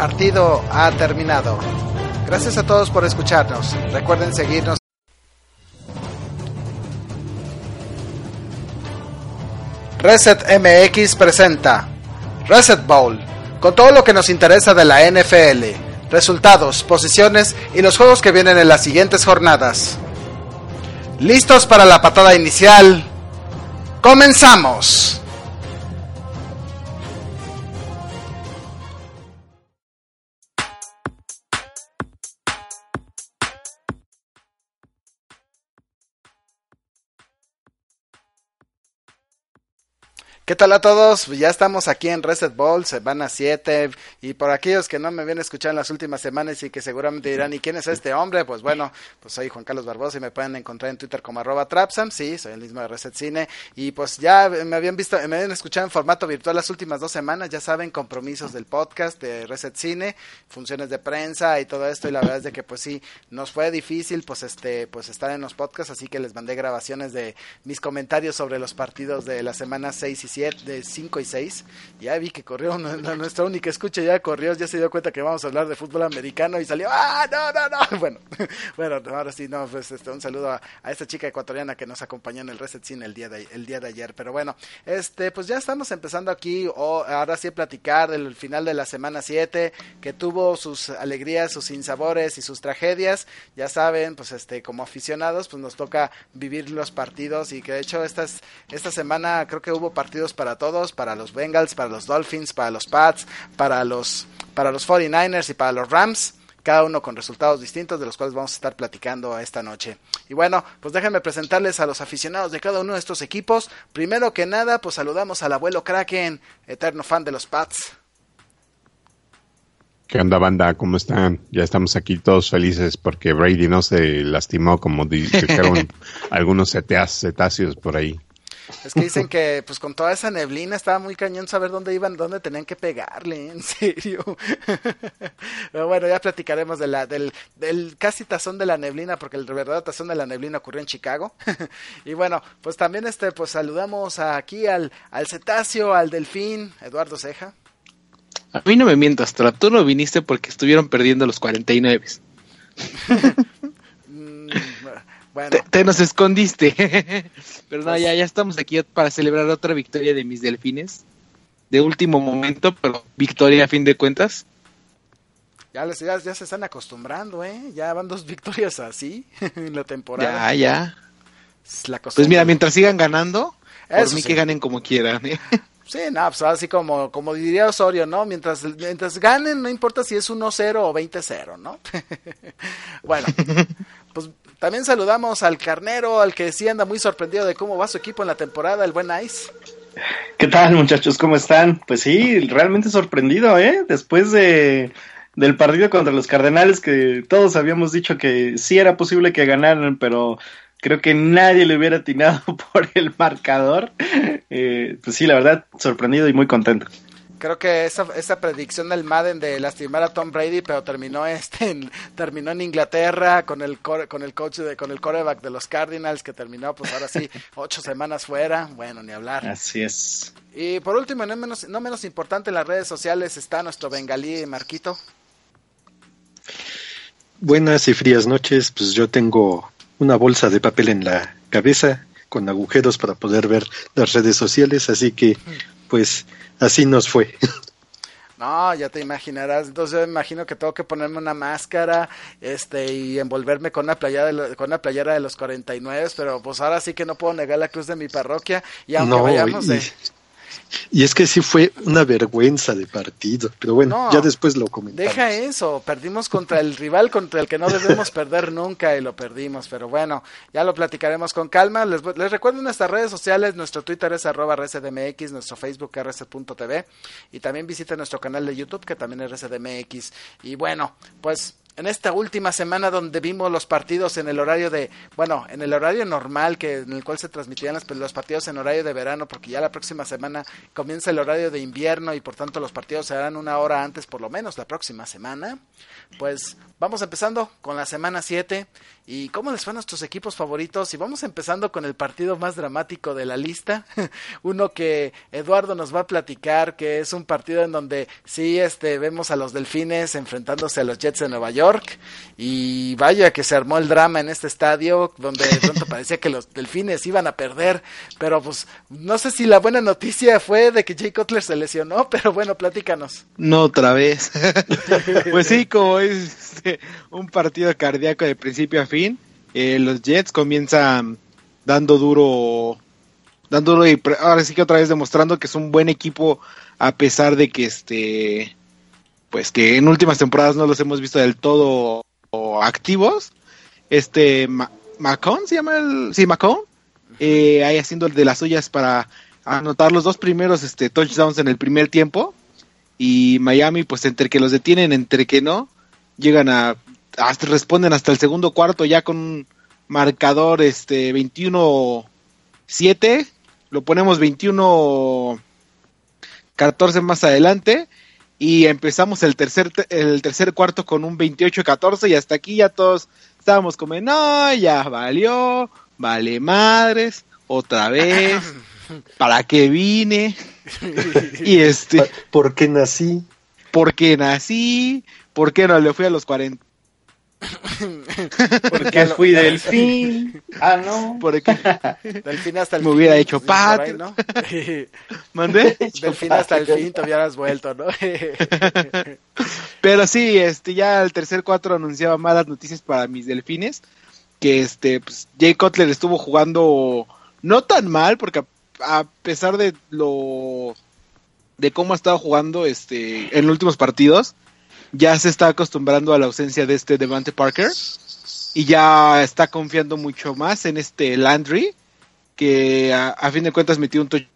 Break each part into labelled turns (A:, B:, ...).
A: partido ha terminado. Gracias a todos por escucharnos. Recuerden seguirnos. Reset MX presenta Reset Bowl, con todo lo que nos interesa de la NFL, resultados, posiciones y los juegos que vienen en las siguientes jornadas. ¿Listos para la patada inicial? ¡Comenzamos! ¿Qué tal a todos? Ya estamos aquí en Reset Ball, semana 7. Y por aquellos que no me habían escuchado en las últimas semanas y que seguramente dirán, ¿y quién es este hombre? Pues bueno, pues soy Juan Carlos Barbosa y me pueden encontrar en Twitter como arroba Trapsam. Sí, soy el mismo de Reset Cine. Y pues ya me habían visto, me habían escuchado en formato virtual las últimas dos semanas. Ya saben, compromisos del podcast de Reset Cine, funciones de prensa y todo esto. Y la verdad es de que pues sí, nos fue difícil pues este, pues estar en los podcasts. Así que les mandé grabaciones de mis comentarios sobre los partidos de la semana 6 y 7 de 5 y 6. Ya vi que corrió nuestra única escucha, ya corrió, ya se dio cuenta que vamos a hablar de fútbol americano y salió, ¡ah, no, no, no! Bueno, bueno, ahora sí, no, pues este, un saludo a, esta chica ecuatoriana que nos acompañó en el Reset Scene el día de, el día de ayer. Pero bueno, este, pues ya estamos empezando aquí, o ahora sí a platicar del final de la semana 7, que tuvo sus alegrías, sus sinsabores y sus tragedias. Ya saben, pues este, como aficionados, pues nos toca vivir los partidos y que de hecho esta, esta semana creo que hubo partidos para todos, para los Bengals, para los Dolphins, para los Pats, para los, para los 49ers y para los Rams cada uno con resultados distintos de los cuales vamos a estar platicando esta noche. Y bueno, pues déjenme presentarles a los aficionados de cada uno de estos equipos. Primero que nada, pues saludamos al abuelo Kraken, eterno fan de los Pats.
B: ¿Qué onda, banda? ¿Cómo están? Ya estamos aquí todos felices porque Brady no se lastimó como dijeron algunos cetáceos por ahí.
A: Es que dicen que pues con toda esa neblina estaba muy cañón saber dónde iban, dónde tenían que pegarle, en serio. Pero bueno, ya platicaremos de la, del, del casi tazón de la neblina, porque el verdadero tazón de la neblina ocurrió en Chicago. y bueno, pues también este, pues saludamos aquí al, al cetáceo, al delfín, Eduardo Ceja.
C: A mí no me mientas, tú no viniste porque estuvieron perdiendo los 49. Te, nos escondiste. pero no, ya, ya estamos aquí para celebrar otra victoria de mis delfines. De último momento, pero victoria a fin de cuentas.
A: Ya, les, ya, se están acostumbrando, ¿eh? Ya van dos victorias así en la temporada.
C: Ya, ya. pues mira, mientras sigan ganando, por mí que ganen como quieran. ¿eh?
A: Sí, no, pues así como, como diría Osorio, ¿no? Mientras, mientras ganen, no importa si es 1-0 o 20-0, ¿no? bueno, pues también saludamos al carnero, al que sí anda muy sorprendido de cómo va su equipo en la temporada, el buen Ice.
D: ¿Qué tal, muchachos? ¿Cómo están? Pues sí, realmente sorprendido, ¿eh? Después de del partido contra los Cardenales, que todos habíamos dicho que sí era posible que ganaran, pero creo que nadie le hubiera atinado por el marcador. Eh, pues sí, la verdad, sorprendido y muy contento.
A: Creo que esa, esa predicción del Madden de lastimar a Tom Brady, pero terminó este en, terminó en Inglaterra con el con el coach de, con el coreback de los Cardinals que terminó pues ahora sí ocho semanas fuera. Bueno, ni hablar.
D: Así es.
A: Y por último, no menos, no menos importante en las redes sociales está nuestro bengalí Marquito.
E: Buenas y frías noches. Pues yo tengo una bolsa de papel en la cabeza con agujeros para poder ver las redes sociales, así que pues así nos fue.
A: No, ya te imaginarás. Entonces yo imagino que tengo que ponerme una máscara, este, y envolverme con una playera de, con una playera de los 49, pero pues ahora sí que no puedo negar la cruz de mi parroquia y aunque vayamos de
E: y es que sí fue una vergüenza de partido, pero bueno, ya después lo comentamos.
A: Deja eso, perdimos contra el rival contra el que no debemos perder nunca y lo perdimos, pero bueno, ya lo platicaremos con calma. Les, les recuerdo nuestras redes sociales, nuestro Twitter es arroba RCDMX, nuestro Facebook rc.tv y también visiten nuestro canal de YouTube que también es RCDMX. Y bueno, pues en esta última semana donde vimos los partidos en el horario de, bueno, en el horario normal que en el cual se transmitían los, los, partidos en horario de verano, porque ya la próxima semana comienza el horario de invierno y por tanto los partidos se harán una hora antes, por lo menos la próxima semana. Pues vamos empezando con la semana 7 y cómo les van nuestros equipos favoritos y vamos empezando con el partido más dramático de la lista, uno que Eduardo nos va a platicar que es un partido en donde sí este vemos a los Delfines enfrentándose a los Jets de Nueva York y vaya que se armó el drama en este estadio donde de pronto parecía que los Delfines iban a perder, pero pues no sé si la buena noticia fue de que Jay Cutler se lesionó, pero bueno, platícanos.
C: No otra vez. pues sí, como es este, un partido cardíaco de principio a fin. Eh, los Jets comienzan dando duro, dando duro y ahora sí que otra vez demostrando que es un buen equipo a pesar de que este, pues que en últimas temporadas no los hemos visto del todo activos. Este Macon se llama el, sí Macon, eh, ahí haciendo de las suyas para anotar los dos primeros este touchdowns en el primer tiempo. Y Miami pues entre que los detienen entre que no llegan a hasta responden hasta el segundo cuarto ya con un marcador este 21 7 lo ponemos 21 14 más adelante y empezamos el tercer el tercer cuarto con un 28 14 y hasta aquí ya todos estábamos como no ya valió vale madres otra vez para qué vine y este
E: ¿por qué nací?
C: porque nací ¿Por qué no le fui a los 40?
D: Porque fui delfín. Ah, no.
C: Porque
A: delfín hasta el
C: Me hubiera hecho pat.
A: ¿no?
C: ¿Mandé?
A: Delfín hasta el fin te hubieras vuelto, ¿no?
C: Pero sí, este, ya el tercer cuatro anunciaba malas noticias para mis delfines. Que este, pues, Jay Cutler estuvo jugando no tan mal, porque a, a pesar de lo de cómo ha estado jugando este en los últimos partidos, ya se está acostumbrando a la ausencia de este Devante Parker y ya está confiando mucho más en este Landry, que a, fin de cuentas metió un touch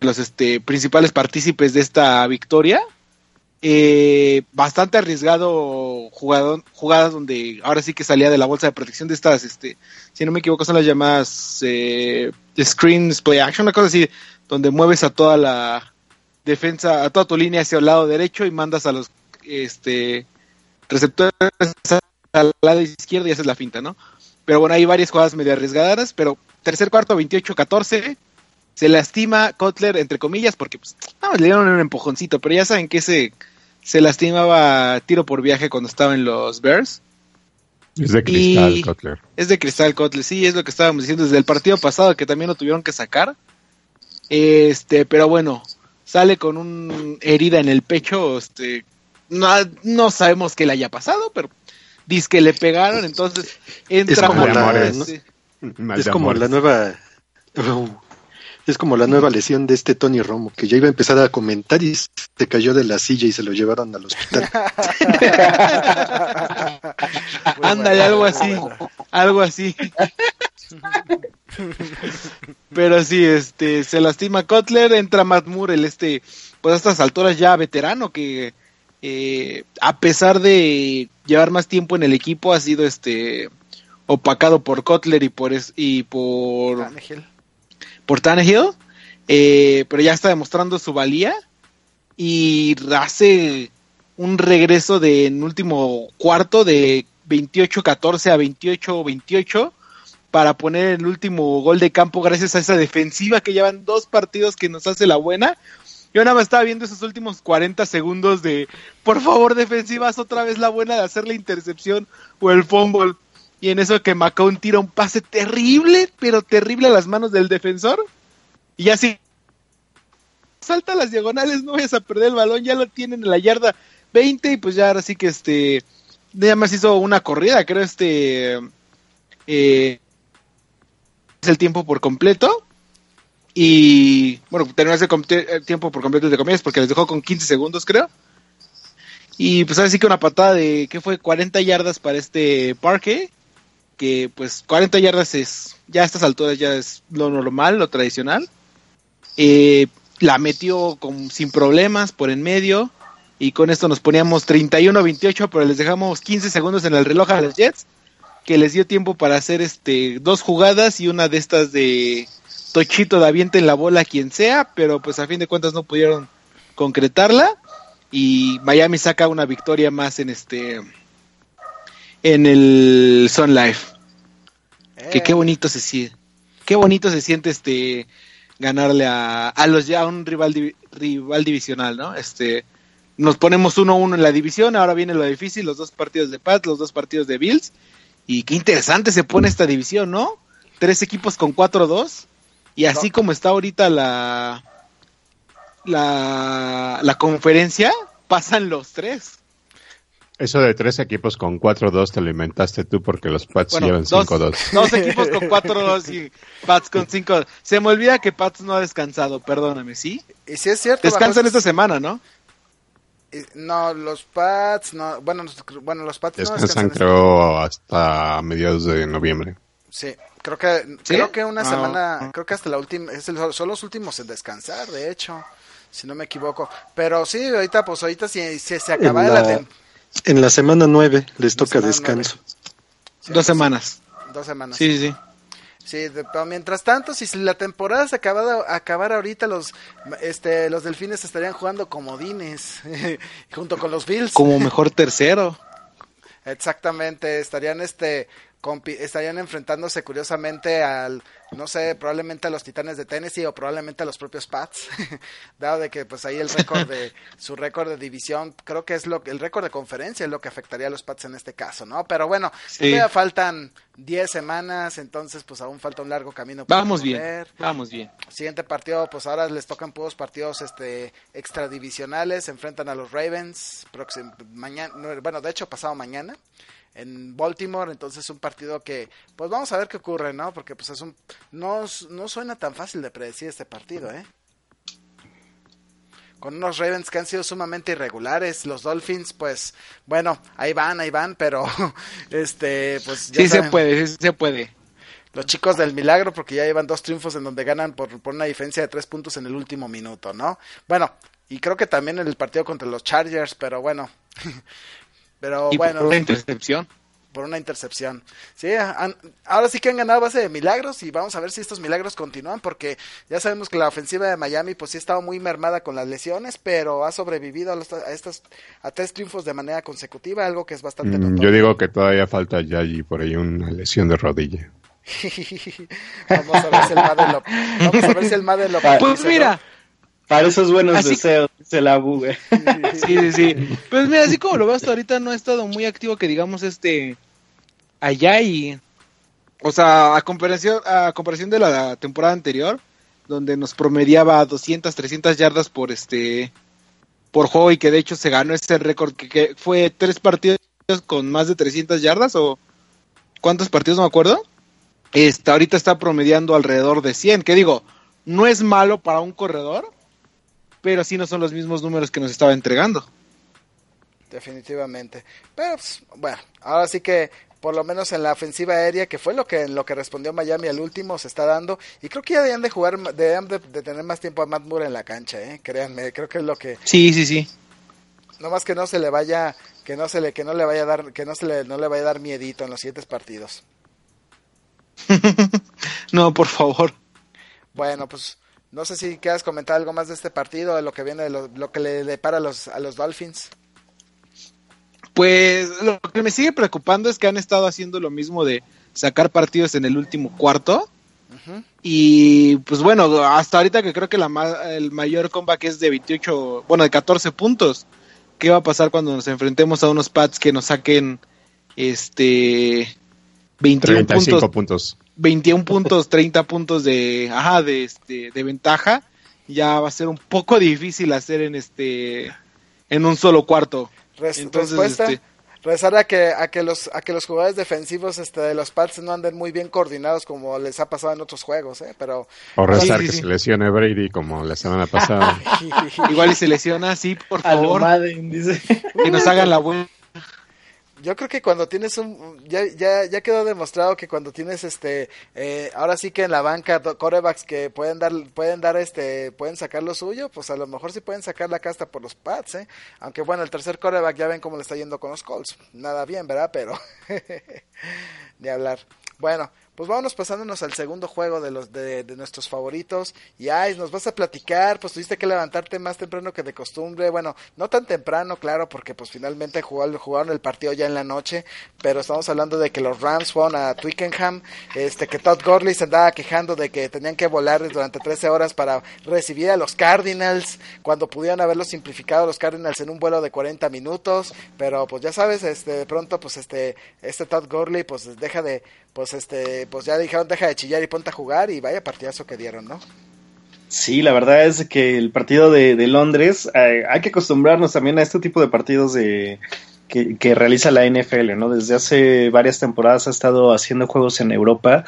C: los este, principales partícipes de esta victoria. Eh, bastante arriesgado jugado, jugadas donde ahora sí que salía de la bolsa de protección de estas, este, si no me equivoco, son las llamadas eh, screens play action, una cosa así, donde mueves a toda la, defensa, a toda tu línea hacia el lado derecho y mandas a los este receptores al lado izquierdo y haces la finta, ¿no? Pero bueno, hay varias jugadas medio arriesgadas, pero tercer cuarto 28-14, se lastima Kotler, entre comillas, porque pues, le dieron un empujoncito, pero ya saben que se, se lastimaba tiro por viaje cuando estaba en los Bears.
B: Es de cristal, Kotler.
C: Es de cristal, Kotler, sí, es lo que estábamos diciendo desde el partido pasado, que también lo tuvieron que sacar. Este, pero bueno, sale con una herida en el pecho, este, no, no sabemos qué le haya pasado, pero dice que le pegaron, entonces entra
E: es como, la, es como la nueva es como la nueva lesión de este Tony Romo, que ya iba a empezar a comentar y se cayó de la silla y se lo llevaron al hospital.
C: Ándale, algo así, algo así. Pero sí, este, se lastima Kotler, entra Matt Moore, el este, pues a estas alturas ya veterano, que eh, a pesar de llevar más tiempo en el equipo, ha sido este opacado por Kotler y por y por Tannehill. Por Tannehill, eh, pero ya está demostrando su valía y hace un regreso de en último cuarto de 28-14 a 28-28 para poner el último gol de campo gracias a esa defensiva que llevan dos partidos que nos hace la buena. Yo nada más estaba viendo esos últimos 40 segundos de, por favor, defensivas otra vez la buena de hacer la intercepción o el fumble. Y en eso que Macón tira un pase terrible, pero terrible a las manos del defensor. Y así, salta las diagonales, no vayas a perder el balón, ya lo tienen en la yarda 20 y pues ya ahora sí que este, nada más hizo una corrida, creo este, eh, el tiempo por completo. Y bueno, terminó el tiempo por completo de comillas porque les dejó con 15 segundos, creo. Y pues así que una patada de, que fue? 40 yardas para este parque. Que pues 40 yardas es, ya a estas alturas ya es lo normal, lo tradicional. Eh, la metió con, sin problemas por en medio. y con esto nos poníamos 31-28, pero les dejamos 15 segundos en el reloj a los Jets, que les dio tiempo para hacer este dos jugadas y una de estas de Tochito de avienta en la bola quien sea, pero pues a fin de cuentas no pudieron concretarla y Miami saca una victoria más en este en el Sun Life. Que qué
A: Eh,
C: bonito se siente. Qué bonito se siente este ganarle a, a los ya un rival rival divisional, ¿no? Este nos ponemos 1-1 en la división, ahora viene lo difícil, los dos partidos de Pats, los dos partidos de Bills y qué interesante se pone esta división, ¿no? Tres equipos con 4-2 y así
A: No.
C: como está ahorita la la la conferencia, pasan los tres.
B: Eso de tres equipos con 4-2 te lo inventaste tú porque los Pats
C: Bueno,
B: llevan
C: dos,
B: 5-2.
C: dos equipos con 4-2 y Pats con 5. Se me olvida que Pats no ha descansado, perdóname, ¿sí?
A: Y si es cierto.
C: Descansan
A: Barbosa,
C: esta semana, ¿no?
A: No, los Pats, no, bueno, los- bueno, los Pats no
B: Descansan
A: descansan
B: creo hasta mediados de noviembre.
A: Sí, creo que
C: ¿Sí?
A: creo que una
C: Ah.
A: semana, creo que hasta la última, es el- son los últimos en descansar, de hecho, si no me equivoco. Pero sí, ahorita, pues ahorita si, si se acaba la,
E: la, en la semana 9 les toca descanso.
A: sí,
C: Dos semanas.
A: dos semanas.
C: Sí, sí, sí.
A: Sí, de- pero mientras tanto, si la temporada se acabara, acabara ahorita, los este los delfines estarían jugando comodines junto con los Bills.
C: Como mejor tercero.
A: Exactamente, estarían este estarían enfrentándose curiosamente al no sé, probablemente a los Titanes de Tennessee o probablemente a los propios Pats, dado de que pues ahí el récord de su récord de división, creo que es lo que el récord de conferencia es lo que afectaría a los Pats en este caso, ¿no? Pero bueno,
C: Sí.
A: todavía faltan 10 semanas, entonces pues aún falta un largo camino por
C: Vamos bien.
A: recorrer.
C: Vamos bien.
A: Siguiente partido, pues ahora les tocan puros partidos este extradivisionales, se enfrentan a los Ravens próximo mañana, no, bueno, de hecho pasado mañana en Baltimore, entonces un partido que pues vamos a ver qué ocurre, ¿no? Porque pues es un no no suena tan fácil de predecir este partido, ¿eh? Con unos Ravens que han sido sumamente irregulares, los Dolphins pues bueno, ahí van, ahí van, pero este pues ya
C: Sí se
A: saben.
C: puede, sí se puede.
A: Los chicos del milagro, porque ya llevan dos triunfos en donde ganan por, por una diferencia de tres puntos en el último minuto, ¿no? Bueno, y creo que también en el partido contra los Chargers, pero bueno. pero
C: y
A: bueno,
C: por una intercepción.
A: por una intercepción. Sí, han- ahora sí que han ganado a base de milagros y vamos a ver si estos milagros continúan, porque ya sabemos que la ofensiva de Miami pues sí ha estado muy mermada con las lesiones, pero ha sobrevivido a, los- a estos a tres triunfos de manera consecutiva, algo que es bastante
B: Mm, yo digo que todavía falta Yayi por ahí una lesión de rodilla.
A: vamos a ver si el Madden lo, vamos a ver si el Madden lo
D: Pues
A: ¿no?
D: Para esos buenos
C: Así-
D: deseos, dice la Bu, güey.
C: sí, sí, sí. Pues mira, así como lo veo hasta ahorita, no ha estado muy activo que digamos este allá y o sea, a comparación a comparación de la temporada anterior, donde nos promediaba 200, 300 yardas por este por juego y que de hecho se ganó ese récord que, que fue tres partidos con más de 300 yardas o cuántos partidos no me acuerdo. Este, ahorita está promediando alrededor de 100, que digo, no es malo para un corredor, pero sí no son los mismos números que nos estaba entregando.
A: Definitivamente. Pero pues, bueno, ahora sí que por lo menos en la ofensiva aérea, que fue lo que en lo que respondió Miami al último, se está dando. Y creo que ya deben de jugar, deben de, de tener más tiempo a Matt Moore en la cancha, ¿eh? créanme, creo que es lo que,
C: Sí, sí, sí.
A: no más que no se le vaya, que no se le, que no le vaya a dar, que no se le, no le vaya a dar miedito en los siguientes partidos.
C: no, por favor.
A: Bueno, pues no sé si quieras comentar algo más de este partido, de lo que viene, de lo, lo que le depara a los, a los Dolphins.
C: Pues lo que me sigue preocupando es que han estado haciendo lo mismo de sacar partidos en el último cuarto. Y pues bueno, hasta ahorita que creo que la ma- el mayor comeback es de 28, bueno, de 14 puntos. ¿Qué va a pasar cuando nos enfrentemos a unos Pats que nos saquen este 21
B: 35
C: puntos,
B: puntos.
C: 21 puntos, 30 puntos de ajá, de este de ventaja? Ya va a ser un poco difícil hacer en este en un solo cuarto.
A: Res-
C: Entonces,
A: respuesta,
C: este-
A: rezar a que, a que los, a que los jugadores defensivos este, de los Pats no anden muy bien coordinados como les ha pasado en otros juegos, ¿eh? Pero
B: O rezar
C: sí,
B: que
C: sí.
B: se lesione Brady como la semana pasada.
C: Igual y se lesiona, sí, por favor,
D: Madden, dice.
C: que nos hagan la buena.
A: Yo creo que cuando tienes un ya ya ya quedó demostrado que cuando tienes este eh, ahora sí que en la banca corebacks que pueden dar pueden dar este pueden sacar lo suyo pues a lo mejor sí pueden sacar la casta por los Pats eh aunque bueno el tercer coreback ya ven cómo le está yendo con los Colts. Nada bien verdad pero de hablar. Bueno pues vámonos pasándonos al segundo juego de los de, nuestros favoritos. Y ay, nos vas a platicar, pues tuviste que levantarte más temprano que de costumbre. Bueno, no tan temprano, claro, porque pues finalmente jugaron, jugaron el partido ya en la noche. Pero estamos hablando de que los Rams fueron a Twickenham, este que Todd Gurley se andaba quejando de que tenían que volar durante 13 horas para recibir a los Cardinals, cuando pudieran haberlo simplificado los Cardinals en un vuelo de 40 minutos. Pero pues ya sabes, este de pronto pues este este Todd Gurley pues deja de pues este, pues ya dijeron deja de chillar y ponte a jugar y vaya partidazo que dieron, ¿no?
D: Sí, la verdad es que el partido de, Londres, hay que acostumbrarnos también a este tipo de partidos de que, realiza la NFL, ¿no? Desde hace varias temporadas ha estado haciendo juegos en Europa.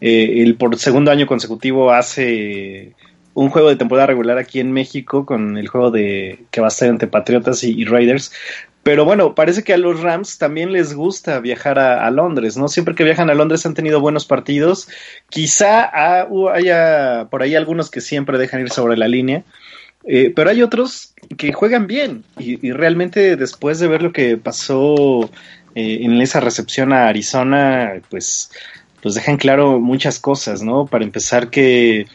D: Eh, el por segundo año consecutivo hace un juego de temporada regular aquí en México con el juego de que va a ser entre Patriotas y Raiders. Pero bueno, parece que a los Rams también les gusta viajar a, Londres, ¿no? Siempre que viajan a Londres han tenido buenos partidos. Quizá haya por ahí algunos que siempre dejan ir sobre la línea, eh, pero hay otros que juegan bien. Y, realmente después de ver lo que pasó eh, en esa recepción a Arizona, pues, pues dejan claro muchas cosas, ¿no? Para empezar que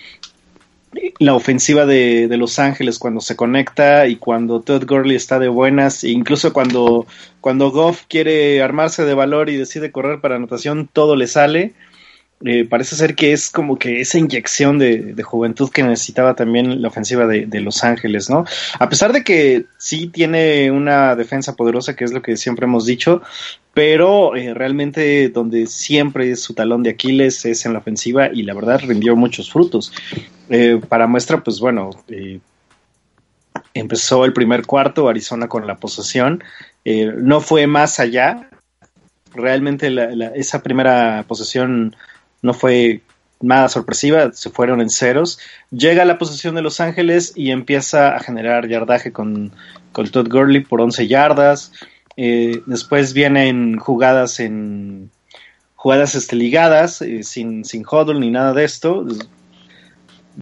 D: la ofensiva de, de, Los Ángeles cuando se conecta y cuando Todd Gurley está de buenas, e incluso cuando, cuando Goff quiere armarse de valor y decide correr para anotación, todo le sale. Eh, parece ser que es como que esa inyección de, juventud que necesitaba también la ofensiva de, Los Ángeles, ¿no? A pesar de que sí tiene una defensa poderosa, que es lo que siempre hemos dicho, pero eh, realmente donde siempre es su talón de Aquiles es en la ofensiva y la verdad rindió muchos frutos. Eh, para muestra, pues bueno, empezó el primer cuarto, Arizona con la posesión, no fue más allá, realmente esa primera posesión no fue nada sorpresiva, se fueron en ceros. Llega a la posición de Los Ángeles y empieza a generar yardaje con, con Todd Gurley por 11 yardas. Eh, después vienen jugadas en jugadas este, ligadas, eh, sin, sin huddle ni nada de esto.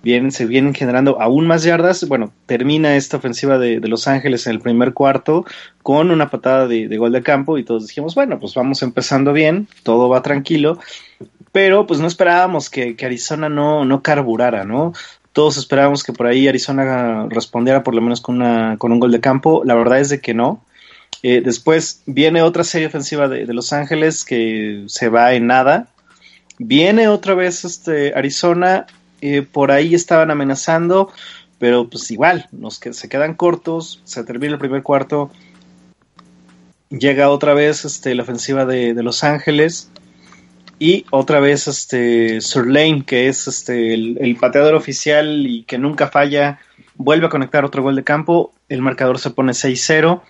D: Vienen, se vienen generando aún más yardas. Bueno, termina esta ofensiva de, Los Ángeles en el primer cuarto con una patada de, gol de campo y todos dijimos, bueno, pues vamos empezando bien, todo va tranquilo pero pues no esperábamos que, Arizona no, no carburara, ¿no? Todos esperábamos que por ahí Arizona respondiera por lo menos con, una, con un gol de campo. La verdad es de que no. Eh, después viene otra serie ofensiva de, Los Ángeles que se va en nada. Viene otra vez este Arizona. Eh, por ahí estaban amenazando. Pero pues igual, nos que, se quedan cortos. Se termina el primer cuarto. Llega otra vez este, la ofensiva de, Los Ángeles y otra vez este Lane que es este el, pateador oficial y que nunca falla, vuelve a conectar otro gol de campo, el marcador se pone 6-0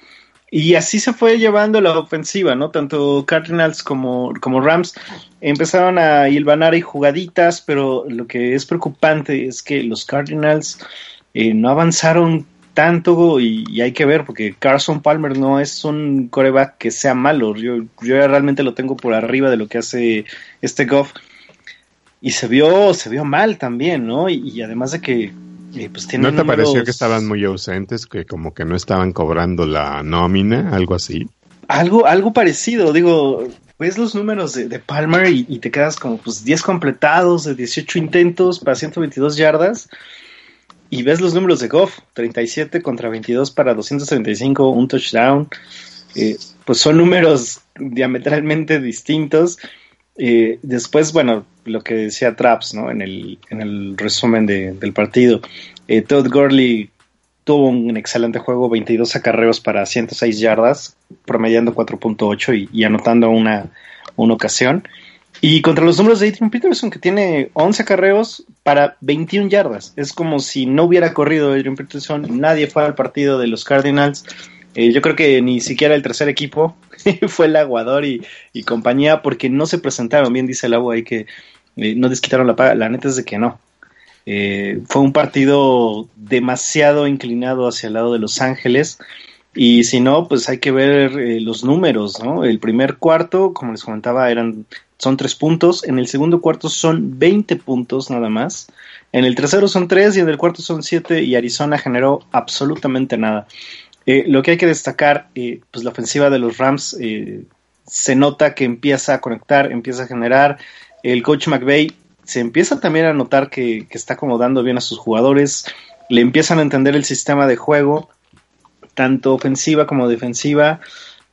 D: y así se fue llevando la ofensiva, ¿no? Tanto Cardinals como, como Rams empezaron a hilvanar y jugaditas, pero lo que es preocupante es que los Cardinals eh, no avanzaron tanto y, hay que ver porque Carson Palmer no es un coreback que sea malo. Yo, yo realmente lo tengo por arriba de lo que hace este Goff. Y se vio, se vio mal también, ¿no? Y, además de que pues
B: ¿No te pareció que estaban muy ausentes, que como que no estaban cobrando la nómina, algo así?
D: Algo, algo parecido, digo, ves los números de, Palmer y, y, te quedas como pues 10 completados de 18 intentos para 122 yardas y ves los números de Goff, 37 contra 22 para 235, un touchdown, eh, pues son números diametralmente distintos. Después, bueno, lo que decía Traps, ¿no? En el, en el resumen del partido. Eh, Todd Gurley tuvo un excelente juego, 22 acarreos para 106 yardas, promediando 4.8 y, y, anotando una, una ocasión. Y contra los números de Adrian Peterson, que tiene 11 carreos para 21 yardas. Es como si no hubiera corrido Adrian Peterson, nadie fue al partido de los Cardinals. Eh, yo creo que ni siquiera el tercer equipo fue el aguador y, compañía, porque no se presentaron bien, dice el agua ahí que eh, no desquitaron la paga. La neta es de que no. Eh, fue un partido demasiado inclinado hacia el lado de Los Ángeles. Y si no, pues hay que ver eh, los números, ¿no? El primer cuarto, como les comentaba, eran son tres puntos. En el segundo cuarto son 20 puntos nada más. En el tercero son tres y en el cuarto son siete y Arizona generó absolutamente nada. Eh, lo que hay que destacar, eh, pues la ofensiva de los Rams eh, se nota que empieza a conectar, empieza a generar. El coach McVay se empieza también a notar que, que está acomodando bien a sus jugadores, le empiezan a entender el sistema de juego, tanto ofensiva como defensiva.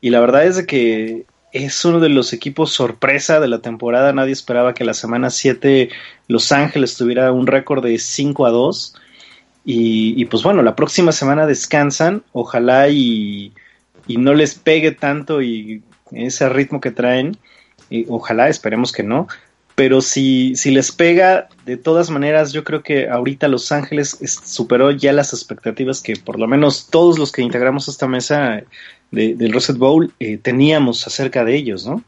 D: Y la verdad es que es uno de los equipos sorpresa de la temporada. Nadie esperaba que la semana 7 Los Ángeles tuviera un récord de 5 a 2. Y, pues bueno, la próxima semana descansan. Ojalá y, no les pegue tanto y ese ritmo que traen. Y ojalá, esperemos que no. Pero si, si les pega, de todas maneras, yo creo que ahorita Los Ángeles superó ya las expectativas que por lo menos todos los que integramos esta mesa del Reset Bowl eh, teníamos acerca de ellos, ¿no?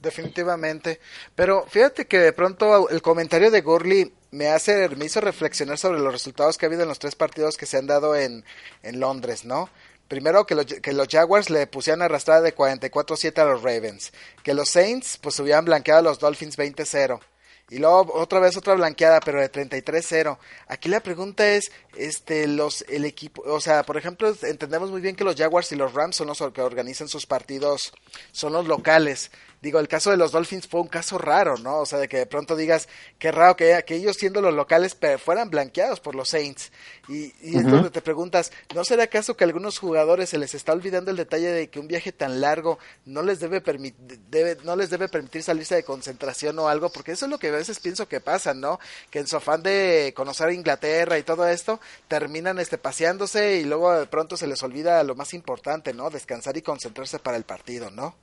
A: Definitivamente. Pero fíjate que de pronto el comentario de Gurley me hace, me hizo reflexionar sobre los resultados que ha habido en los tres partidos que se han dado en, en Londres, ¿no? Primero que los, que los Jaguars le pusieron arrastrada de 44-7 a los Ravens. Que los Saints pues hubieran blanqueado a los Dolphins 20-0. Y luego otra vez otra blanqueada, pero de 33-0. Aquí la pregunta es, este, los, el equipo, o sea, por ejemplo, entendemos muy bien que los Jaguars y los Rams son los que organizan sus partidos, son los locales digo, el caso de los Dolphins fue un caso raro, ¿no? O sea, de que de pronto digas, qué raro que, que ellos siendo los locales fueran blanqueados por los Saints. Y, y es donde te preguntas, ¿no será acaso que a algunos jugadores se les está olvidando el detalle de que un viaje tan largo no les debe, debe, no les debe permitir salirse de concentración o algo? Porque eso es lo que a veces pienso que pasa, ¿no? Que en su afán de conocer a Inglaterra y todo esto, terminan este paseándose y luego de pronto se les olvida lo más importante, ¿no? Descansar y concentrarse para el partido, ¿no?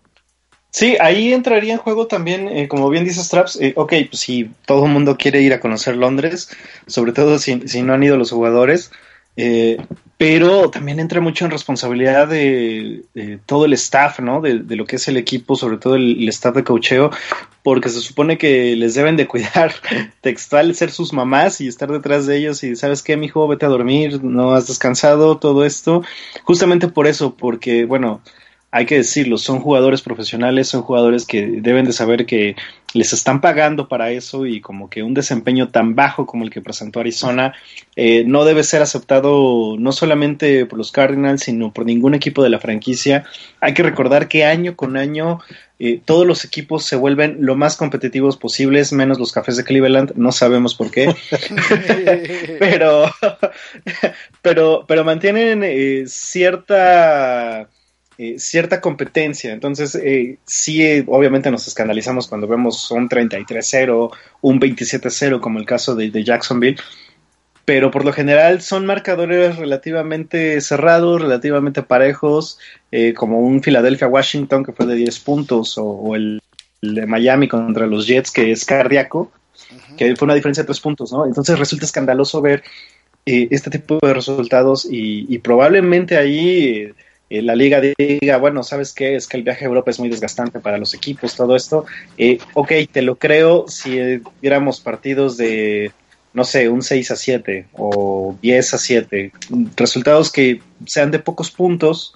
D: Sí, ahí entraría en juego también, eh, como bien dice Straps, eh, ok, pues si todo el mundo quiere ir a conocer Londres, sobre todo si, no han ido los jugadores, eh, pero también entra mucho en responsabilidad de, todo el staff, ¿no? De, lo que es el equipo, sobre todo el, staff de cocheo, porque se supone que les deben de cuidar textual, ser sus mamás y estar detrás de ellos y, ¿sabes qué, mijo? Vete a dormir, no has descansado, todo esto. Justamente por eso, porque, bueno, hay que decirlo, son jugadores profesionales, son jugadores que deben de saber que les están pagando para eso y como que un desempeño tan bajo como el que presentó Arizona eh, no debe ser aceptado no solamente por los Cardinals, sino por ningún equipo de la franquicia. Hay que recordar que año con año eh, todos los equipos se vuelven lo más competitivos posibles, menos los cafés de Cleveland, no sabemos por qué, pero, pero, pero mantienen eh, cierta eh, cierta competencia. Entonces, eh, sí, eh, obviamente nos escandalizamos cuando vemos un 33-0, un 27-0, como el caso de, Jacksonville, pero por lo general son marcadores relativamente cerrados, relativamente parejos, como un Philadelphia-Washington que fue de 10 puntos, o, el, de Miami contra los Jets que es cardíaco, que fue una diferencia de 3 puntos, ¿no? Entonces resulta escandaloso ver este tipo de resultados y, y probablemente ahí eh, la liga diga, bueno, ¿sabes qué? Es que el viaje a Europa es muy desgastante para los equipos, todo esto. Eh, ok, te lo creo si viéramos partidos de, no sé, un 6 a 7 o 10 a 7. Resultados que sean de pocos puntos,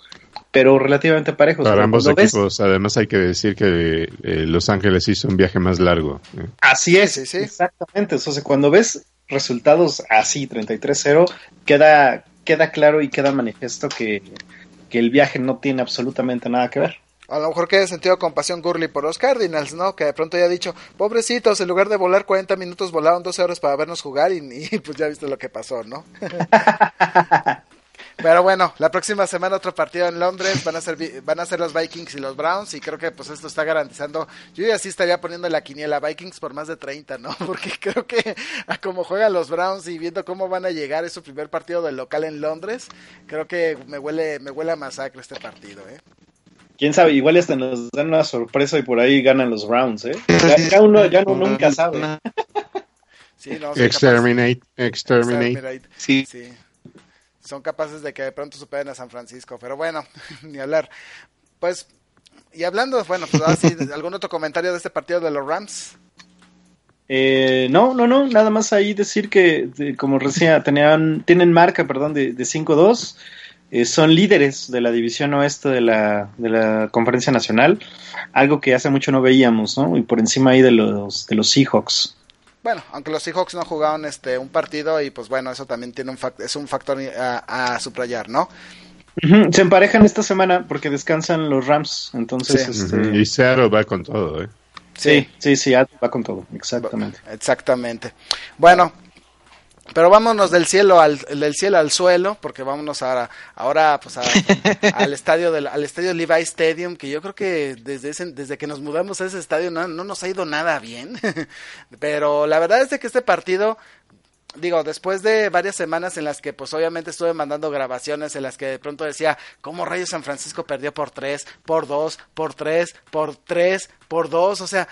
D: pero relativamente parejos.
B: Para ambos equipos, además hay que decir que eh, Los Ángeles hizo un viaje más largo.
D: Así es, sí, exactamente. Entonces, cuando ves resultados así, 33-0, queda, queda claro y queda manifiesto que que el viaje no tiene absolutamente nada que ver.
A: A lo mejor que sentido compasión Gurley por los Cardinals, ¿no? Que de pronto ya ha dicho, pobrecitos, en lugar de volar 40 minutos, volaron 12 horas para vernos jugar y, y pues ya viste lo que pasó, ¿no? Pero bueno, la próxima semana otro partido en Londres, van a ser van a ser los Vikings y los Browns y creo que pues esto está garantizando, yo ya sí estaría poniendo la quiniela Vikings por más de 30, ¿no? Porque creo que a como juegan los Browns y viendo cómo van a llegar es su primer partido del local en Londres, creo que me huele me huele a masacre este partido, ¿eh?
D: quién sabe, igual hasta nos dan una sorpresa y por ahí ganan los Browns, ¿eh? Ya, uno ya no, nunca sabe.
B: Sí, no, exterminate, exterminate, exterminate.
A: Sí. sí son capaces de que de pronto superen a San Francisco. Pero bueno, ni hablar. Pues, y hablando, bueno, pues así, ¿algún otro comentario de este partido de los Rams?
D: Eh, no, no, no, nada más ahí decir que, como decía, tenían, tienen marca, perdón, de, de 5-2. eh, son líderes de la división oeste de la, de la conferencia nacional, algo que hace mucho no veíamos, ¿no? Y por encima ahí de los, de los Seahawks.
A: Bueno, aunque los Seahawks no jugaron este un partido y pues bueno, eso también tiene un es un factor a, subrayar, ¿no?
D: Se emparejan esta semana porque descansan los Rams, entonces...
B: Este... Y Seattle va con todo, ¿eh?
D: Sí, sí, sí, va con todo, exactamente.
A: Exactamente. Bueno, pero vámonos del cielo al del cielo al suelo, porque vámonos ahora ahora pues al estadio del al estadio Levi Stadium, que yo creo que desde desde que nos mudamos a ese estadio no, no nos ha ido nada bien. Pero la verdad es de que este partido digo, después de varias semanas en las que pues obviamente estuve mandando grabaciones en las que de pronto decía, ¿cómo Rayos San Francisco perdió por tres, por dos, por tres, por tres, por dos? O sea,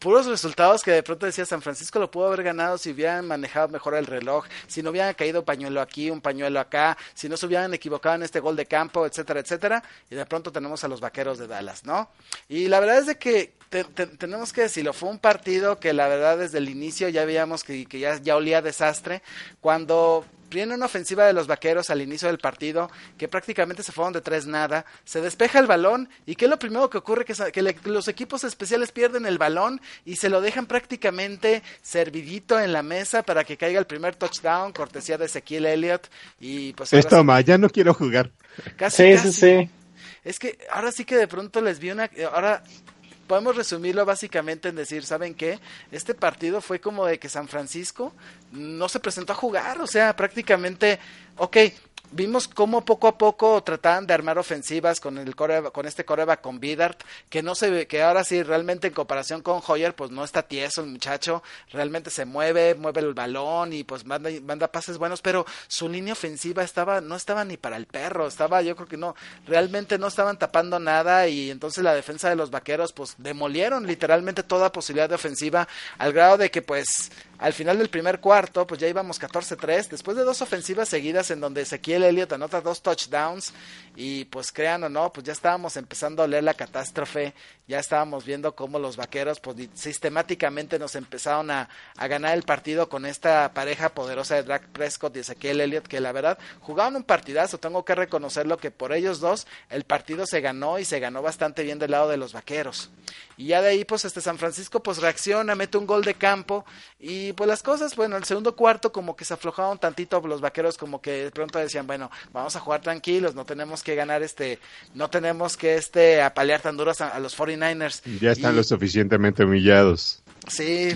A: puros resultados que de pronto decía San Francisco lo pudo haber ganado si hubieran manejado mejor el reloj, si no hubieran caído pañuelo aquí, un pañuelo acá, si no se hubieran equivocado en este gol de campo, etcétera, etcétera, y de pronto tenemos a los vaqueros de Dallas, ¿no? Y la verdad es de que tenemos que decirlo, fue un partido que la verdad desde el inicio ya veíamos que, que ya, ya olía desastre, cuando viene una ofensiva de los vaqueros al inicio del partido, que prácticamente se fueron de tres nada, se despeja el balón y ¿qué es lo primero que ocurre? Que, que los equipos especiales pierden el balón y se lo dejan prácticamente servidito en la mesa para que caiga el primer touchdown, cortesía de Ezequiel Elliott y pues...
B: Esto, ma, ya no quiero jugar.
A: Casi, sí, sí, sí. Es que ahora sí que de pronto les vi una... Ahora podemos resumirlo básicamente en decir, ¿saben qué? Este partido fue como de que San Francisco no se presentó a jugar, o sea, prácticamente, ok, vimos cómo poco a poco trataban de armar ofensivas con el con este coreba con Bidart, que no se que ahora sí realmente en comparación con Hoyer, pues no está tieso el muchacho, realmente se mueve, mueve el balón y pues manda, manda pases buenos, pero su línea ofensiva estaba, no estaba ni para el perro, estaba, yo creo que no, realmente no estaban tapando nada y entonces la defensa de los vaqueros pues demolieron literalmente toda posibilidad de ofensiva al grado de que pues al final del primer cuarto, pues ya íbamos 14-3, después de dos ofensivas seguidas en donde Ezequiel Elliott anota dos touchdowns y pues crean o no, pues ya estábamos empezando a leer la catástrofe, ya estábamos viendo cómo los vaqueros pues sistemáticamente nos empezaron a, a ganar el partido con esta pareja poderosa de Drake Prescott y Ezequiel Elliott, que la verdad jugaban un partidazo, tengo que reconocerlo que por ellos dos el partido se ganó y se ganó bastante bien del lado de los vaqueros. Y ya de ahí pues este San Francisco pues reacciona, mete un gol de campo y pues las cosas, bueno, el segundo cuarto como que se aflojaron tantito los vaqueros como que de pronto decían, bueno, vamos a jugar tranquilos, no tenemos que ganar este, no tenemos que este apalear tan duros a, los 49ers.
B: Ya están lo suficientemente humillados.
A: Sí.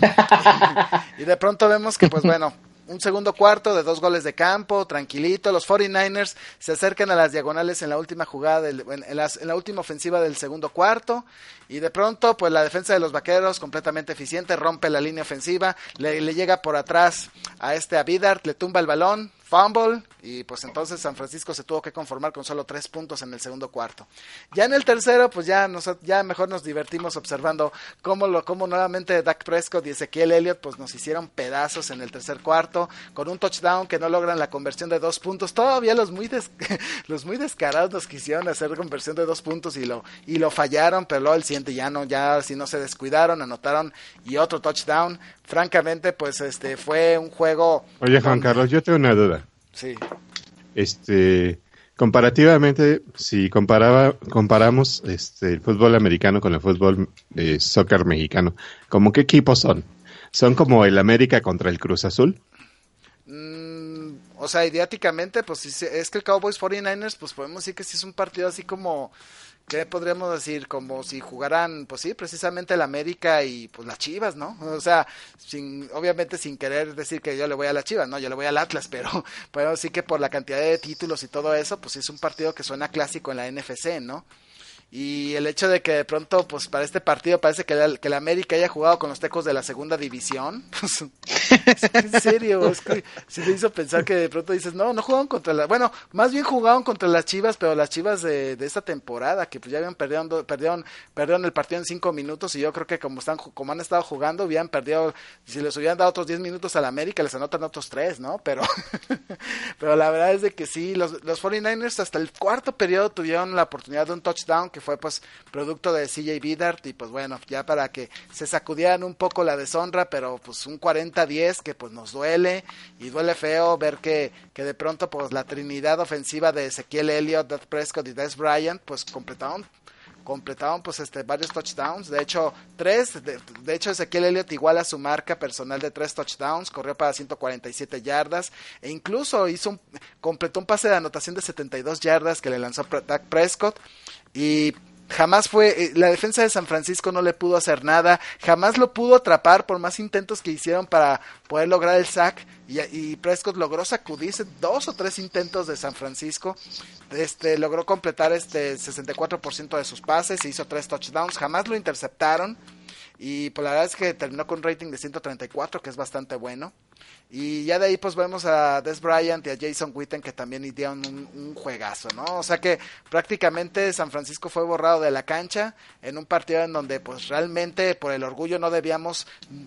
A: y de pronto vemos que pues bueno, un segundo cuarto de dos goles de campo, tranquilito. Los 49ers se acercan a las diagonales en la última jugada, en, en, la última ofensiva del segundo cuarto. Y de pronto, pues la defensa de los vaqueros, completamente eficiente, rompe la línea ofensiva, le, le llega por atrás a este Abidart, le tumba el balón, fumble y pues entonces San Francisco se tuvo que conformar con solo tres puntos en el segundo cuarto. Ya en el tercero pues ya, nos, ya mejor nos divertimos observando cómo, lo, cómo nuevamente Dak Prescott y Ezequiel Elliott pues nos hicieron pedazos en el tercer cuarto con un touchdown que no logran la conversión de dos puntos. Todavía los muy, los muy descarados nos quisieron hacer conversión de dos puntos y lo, y lo fallaron, pero luego el siguiente ya no, ya si no se descuidaron, anotaron y otro touchdown. Francamente pues este fue un juego...
B: Oye Juan Carlos, yo tengo una duda.
A: Sí.
B: Este, comparativamente, si comparaba, comparamos este, el fútbol americano con el fútbol eh, soccer mexicano, ¿cómo qué equipos son? ¿Son como el América contra el Cruz Azul?
A: Mm, o sea, idiáticamente, pues es que el Cowboys 49ers, pues podemos decir que sí es un partido así como ¿qué podríamos decir? Como si jugaran, pues sí, precisamente el América y pues las Chivas, ¿no? O sea, sin, obviamente sin querer decir que yo le voy a las Chivas, no, yo le voy al Atlas, pero pero sí que por la cantidad de títulos y todo eso, pues es un partido que suena clásico en la NFC, ¿no? Y el hecho de que de pronto, pues para este partido parece que el, que el América haya jugado con los tecos de la segunda división. En serio, es que se me hizo pensar que de pronto dices, no, no jugaron contra la. Bueno, más bien jugaron contra las chivas, pero las chivas de, de esta temporada, que pues ya habían perdido, perdieron, perdieron el partido en cinco minutos. Y yo creo que como están como han estado jugando, habían perdido. Si les hubieran dado otros diez minutos al América, les anotan otros tres, ¿no? Pero, pero la verdad es de que sí, los, los 49ers hasta el cuarto periodo tuvieron la oportunidad de un touchdown que fue pues producto de CJ Bidart y pues bueno, ya para que se sacudieran un poco la deshonra, pero pues un 40-10 10, que pues nos duele y duele feo ver que, que de pronto pues la trinidad ofensiva de Ezequiel Elliott, Dak Prescott y Des Bryant pues completaron completaron pues este varios touchdowns. De hecho tres de, de, hecho Ezequiel Elliott igual a su marca personal de tres touchdowns corrió para 147 yardas e incluso hizo un, completó un pase de anotación de 72 yardas que le lanzó Dak Prescott y jamás fue, la defensa de San Francisco no le pudo hacer nada, jamás lo pudo atrapar por más intentos que hicieron para poder lograr el sack y, Prescott logró sacudirse dos o tres intentos de San Francisco, este logró completar este 64% de sus pases, hizo tres touchdowns, jamás lo interceptaron y pues la verdad es que terminó con un rating de 134 que es bastante bueno. Y ya de ahí pues vemos a Des Bryant y a Jason Witten que también un, un, juegazo, ¿no? O sea que prácticamente San Francisco fue borrado de la cancha en un partido en donde pues realmente por el orgullo no debíamos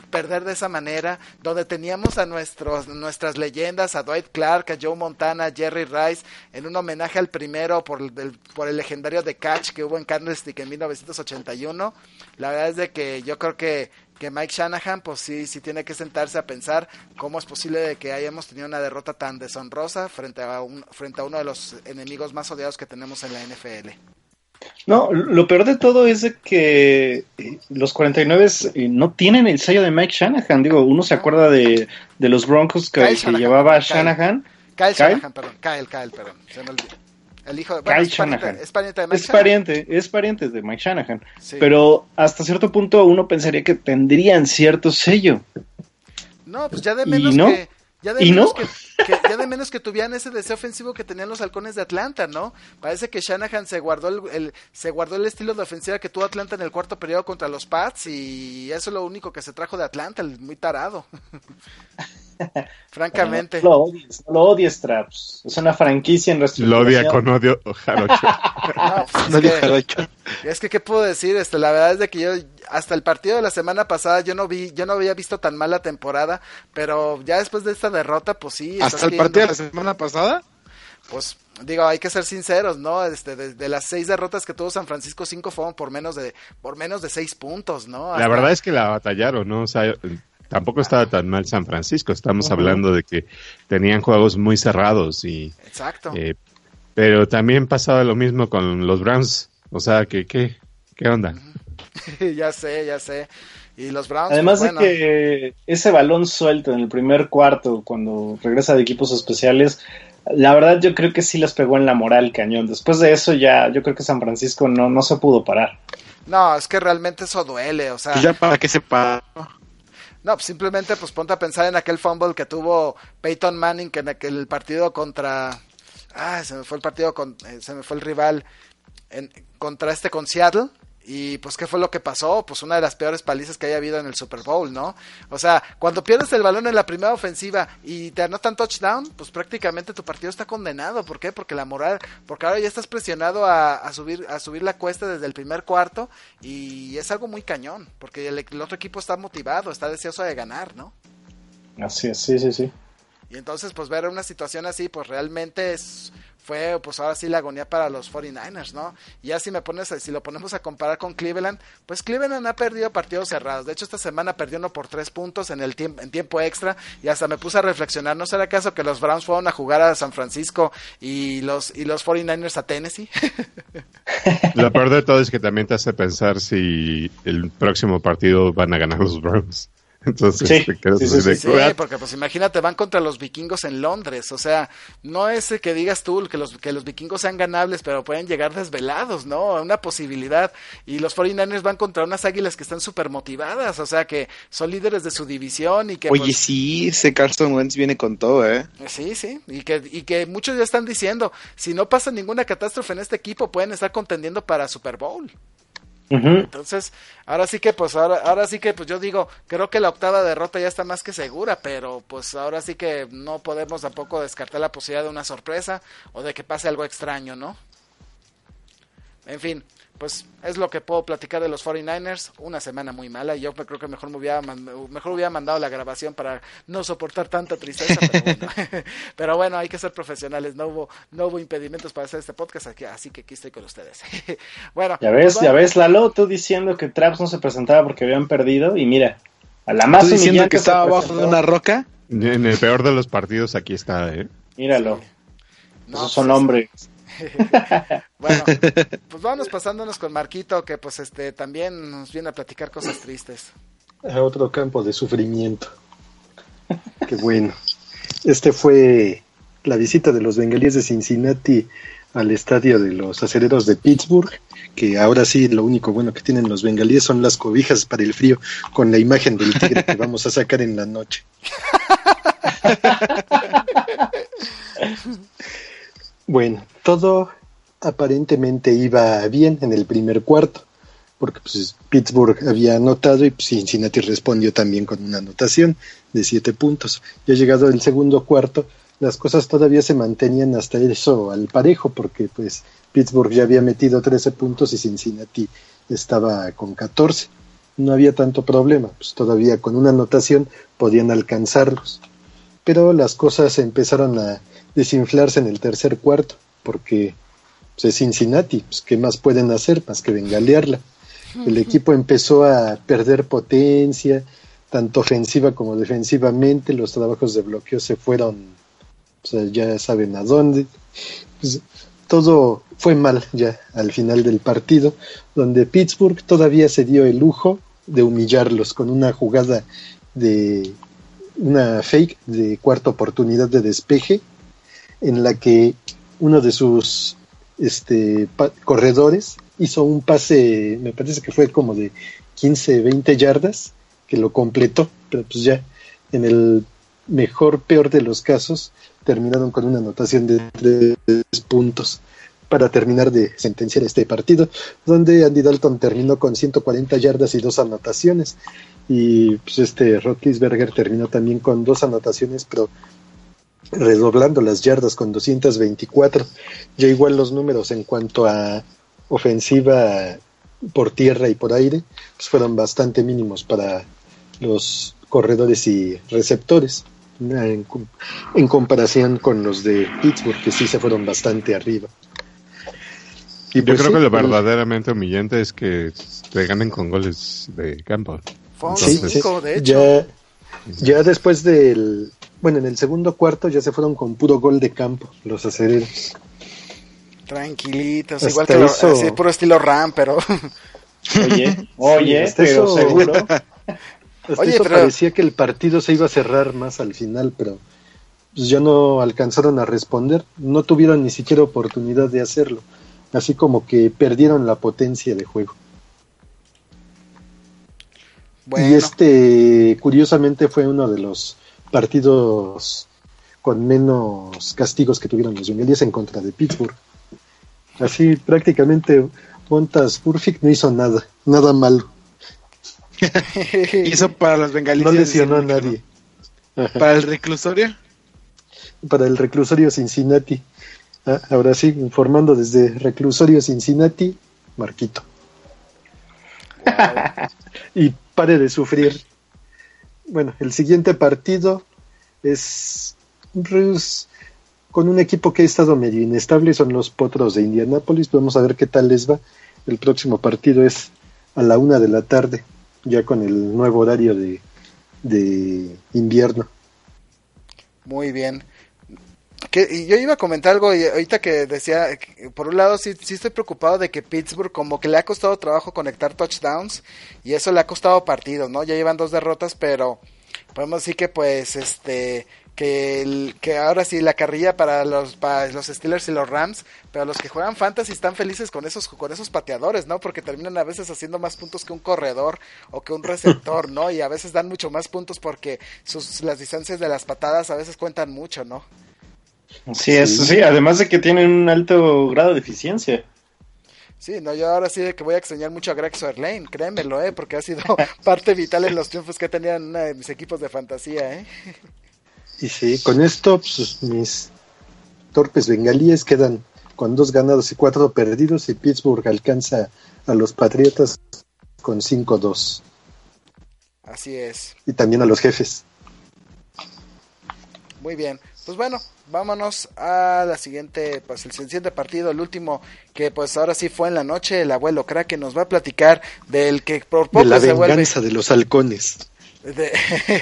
A: perder de esa manera, donde teníamos a nuestros, nuestras leyendas, a Dwight Clark, a Joe Montana, a Jerry Rice, en un homenaje al primero por el, por el legendario de Catch que hubo en Candlestick en 1981. La verdad es de que yo creo que que Mike Shanahan pues sí, sí tiene que sentarse a pensar cómo es posible que hayamos tenido una derrota tan deshonrosa frente a, un, frente a uno de los enemigos más odiados que tenemos en la NFL.
D: No, lo peor de todo es de que los 49 no tienen el sello de Mike Shanahan. Digo, uno se acuerda de, de los Broncos que, que llevaba Shanahan.
A: Kyle, Kyle Shanahan, perdón. Kyle, Kyle, perdón. Se me olvidó. El hijo de bueno,
D: Kyle
A: es,
D: Shanahan.
A: pariente, es pariente de Mike
D: es
A: Shanahan.
D: pariente, es pariente de Mike Shanahan.
A: Sí.
D: Pero hasta cierto punto uno pensaría que tendrían cierto sello.
A: No, pues ya de
D: ¿Y
A: menos
D: no?
A: que. Ya de,
D: ¿Y
A: menos
D: no?
A: que, que- ya de menos que tuvieran ese deseo ofensivo que tenían los halcones de Atlanta, ¿no? Parece que Shanahan se guardó el, el- se guardó el estilo de ofensiva que tuvo Atlanta en el cuarto periodo contra los Pats y eso es lo único que se trajo de Atlanta, el muy tarado. Francamente.
D: No lo odies, no lo odies, Traps. Es una franquicia en
B: Lo
D: reestructuración.
B: odia con odio Jarocho.
A: No, pues,
C: No
A: es, que,
C: Jarocho.
A: es que, ¿qué puedo decir? Este, la verdad es de que yo, hasta el partido de la semana pasada, yo no vi, yo no había visto tan mala temporada, pero ya después de esta derrota, pues sí.
C: Hasta el
A: viendo-
C: partido de la semana pasada.
A: pues digo, hay que ser sinceros, ¿no? Este, de, de las seis derrotas que tuvo San Francisco, cinco fueron por menos de, por menos de seis puntos, ¿no?
B: La verdad es que la batallaron, ¿no? O sea, tampoco estaba tan mal San Francisco. Estamos hablando de que tenían juegos muy cerrados y...
A: Exacto.
B: eh, pero también pasaba lo mismo con los Browns. O sea, que qué, qué onda?
A: ya sé, ya sé. Y los Browns,
D: Además
A: pues, bueno,
D: de que ese balón suelto en el primer cuarto, cuando regresa de equipos especiales, la verdad yo creo que sí les pegó en la moral cañón. Después de eso ya yo creo que San Francisco no, no se pudo parar.
A: no, es que realmente eso duele, o sea,
C: Pues ya para que sepa.
A: no, pues simplemente pues ponte a pensar en aquel fumble que tuvo Peyton Manning que en aquel partido contra, ah, se me fue el partido con, eh, se me fue el rival en, contra este con Seattle. Y pues, ¿qué fue lo que pasó? Pues una de las peores palizas que haya habido en el Super Bowl, ¿no? O sea, cuando pierdes el balón en la primera ofensiva y te anotan touchdown, pues prácticamente tu partido está condenado. ¿Por qué? Porque la moral, porque ahora ya estás presionado a, a subir, a subir la cuesta desde el primer cuarto y es algo muy cañón, porque el, el otro equipo está motivado, está deseoso de ganar, ¿no?
D: Así es, sí, sí, sí.
A: Y entonces, pues ver una situación así, pues realmente es, fue, pues ahora sí la agonía para los 49ers, ¿no? Y ya si me pones, si lo ponemos a comparar con Cleveland, pues Cleveland ha perdido partidos cerrados. De hecho, esta semana perdió uno por tres puntos en el tiempo, en tiempo extra, y hasta me puse a reflexionar, ¿no será acaso que los Browns fueron a jugar a San Francisco y los, y los 49ers a Tennessee?
B: Lo peor de todo es que también te hace pensar si el próximo partido van a ganar los Browns. Entonces,
D: Sí,
B: te quedas
D: sí, sí,
B: de,
A: Sí, porque pues imagínate, van contra los vikingos en Londres, o sea, no es que digas tú que los, que los vikingos sean ganables, pero pueden llegar desvelados, ¿no? Una posibilidad. Y los 49ers van contra unas águilas que están súper motivadas, o sea, que son líderes de su división y que...
C: Oye,
A: pues,
C: sí, ese Carson Wentz viene con todo, ¿eh?
A: Sí, sí, y que, y que muchos ya están diciendo, si no pasa ninguna catástrofe en este equipo, pueden estar contendiendo para Super Bowl. Entonces, ahora sí que, pues, ahora sí que, pues yo digo, creo que la octava derrota ya está más que segura, pero pues ahora sí que no podemos tampoco descartar la posibilidad de una sorpresa o de que pase algo extraño, ¿no? En fin, pues es lo que puedo platicar de los 49ers. Una semana muy mala y yo me creo que mejor me hubiera, mejor hubiera mandado la grabación para no soportar tanta tristeza. Pero bueno, pero bueno, hay que ser profesionales. No hubo, no hubo impedimentos para hacer este podcast, aquí- así que aquí estoy con ustedes. bueno,
D: Ya ves,
A: pues
D: ya ves, Lalo, tú diciendo que Traps no se presentaba porque habían perdido y mira, A la más
C: ¿Tú diciendo que estaba abajo de una roca?
B: En el peor de los partidos aquí está, ¿eh?
D: Míralo.
A: No,
D: Esos son
A: pues,
D: hombres.
A: Bueno, pues vamos pasándonos con Marquito, que pues este también nos viene a platicar cosas tristes.
E: a otro campo de sufrimiento. Qué bueno. Este fue la visita de los bengalíes de Cincinnati al estadio de los acereros de Pittsburgh, que ahora sí lo único bueno que tienen los bengalíes son las cobijas para el frío con la imagen del tigre que vamos a sacar en la noche. Bueno, todo aparentemente iba bien en el primer cuarto, porque pues, Pittsburgh había anotado y pues, Cincinnati respondió también con una anotación de siete puntos. Ya llegado el segundo cuarto, las cosas todavía se mantenían hasta eso al parejo, porque pues Pittsburgh ya había metido 13 puntos y Cincinnati estaba con 14. No había tanto problema, pues todavía con una anotación podían alcanzarlos. Pero las cosas empezaron a desinflarse en el tercer cuarto, porque pues, es Cincinnati, pues, ¿qué más pueden hacer más que bengalearla? El equipo empezó a perder potencia, tanto ofensiva como defensivamente, los trabajos de bloqueo se fueron, sea, ya saben a dónde. Pues, todo fue mal ya al final del partido, donde Pittsburgh todavía se dio el lujo de humillarlos con una jugada de una fake de cuarta oportunidad de despeje en la que uno de sus este, corredores hizo un pase, me parece que fue como de 15, 20 yardas, que lo completó, pero pues ya en el mejor, peor de los casos, terminaron con una anotación de tres puntos para terminar de sentenciar este partido, donde Andy Dalton terminó con 140 yardas y dos anotaciones, y pues este Roethlisberger terminó también con dos anotaciones, pero redoblando las yardas con 224. Ya igual los números en cuanto a ofensiva por tierra y por aire, pues fueron bastante mínimos para los corredores y receptores en, com- en comparación con los de Pittsburgh, que sí se fueron bastante arriba. Y
B: Yo
E: pues
B: creo
E: sí,
B: que lo
E: el-
B: verdaderamente humillante es que te ganen con goles de campo.
A: Fue un
E: Sí,
B: Entonces,
E: sí,
A: de hecho.
E: Ya, ya después del. Bueno, en el segundo cuarto ya se fueron con puro gol de campo los acereros.
A: Tranquilitos,
E: Hasta
A: igual que lo,
E: eso-
A: así, puro estilo Ram, pero
D: Oye, oye, pero
E: eso-
D: seguro.
E: Hasta
A: Oye,
E: eso
A: pero-
E: parecía que el partido se iba a cerrar más al final, pero pues ya no alcanzaron a responder. No tuvieron ni siquiera oportunidad de hacerlo. Así como que perdieron la potencia de juego.
A: bueno,
E: Y este, curiosamente, fue uno de los partidos con menos castigos que tuvieron los Bengalíes en contra de Pittsburgh. Así prácticamente Montas Burfict no hizo nada, nada malo.
C: Hizo para los bengalíes.
E: No lesionó a nadie. Ajá.
C: Para el reclusorio.
E: Para el reclusorio Cincinnati. Ah, ahora sí, informando desde reclusorio Cincinnati, Marquito. y pare de sufrir. Bueno, el siguiente partido es pues, con un equipo que ha estado medio inestable, son los Potros de Indianápolis. Vamos a ver qué tal les va. El próximo partido es a la una de la tarde, ya con el nuevo horario de, de invierno.
A: muy bien. Y yo iba a comentar algo y ahorita que decía, por un lado sí, sí estoy preocupado de que Pittsburgh como que le ha costado trabajo conectar touchdowns y eso le ha costado partidos, ¿no? Ya llevan dos derrotas, pero podemos decir que pues este que que ahora sí la carrilla para los para los Steelers y los Rams, pero los que juegan fantasy están felices con esos con esos pateadores, ¿no? Porque terminan a veces haciendo más puntos que un corredor o que un receptor, ¿no? Y a veces dan mucho más puntos porque sus las distancias de las patadas a veces cuentan mucho, ¿no?
D: Sí, es,
E: Sí.
D: sí, además de que tienen un alto grado de eficiencia.
A: Sí, no, yo ahora sí de que voy a extrañar mucho a Greg Swerlane, créemelo, ¿eh? Porque ha sido parte vital en los triunfos que tenían uno de mis equipos de fantasía, ¿eh?
E: Y sí, con esto pues, mis torpes bengalíes quedan con dos ganados y cuatro perdidos y Pittsburgh alcanza a los Patriotas con 5-2
A: Así es.
E: y también a los jefes.
A: Muy bien. Pues bueno, vámonos a la siguiente, pues el siguiente partido, el último, que pues ahora sí fue en la noche, el abuelo Kraken nos va a platicar del que por poco
E: De la
A: se vuelve
E: venganza de los halcones.
A: De-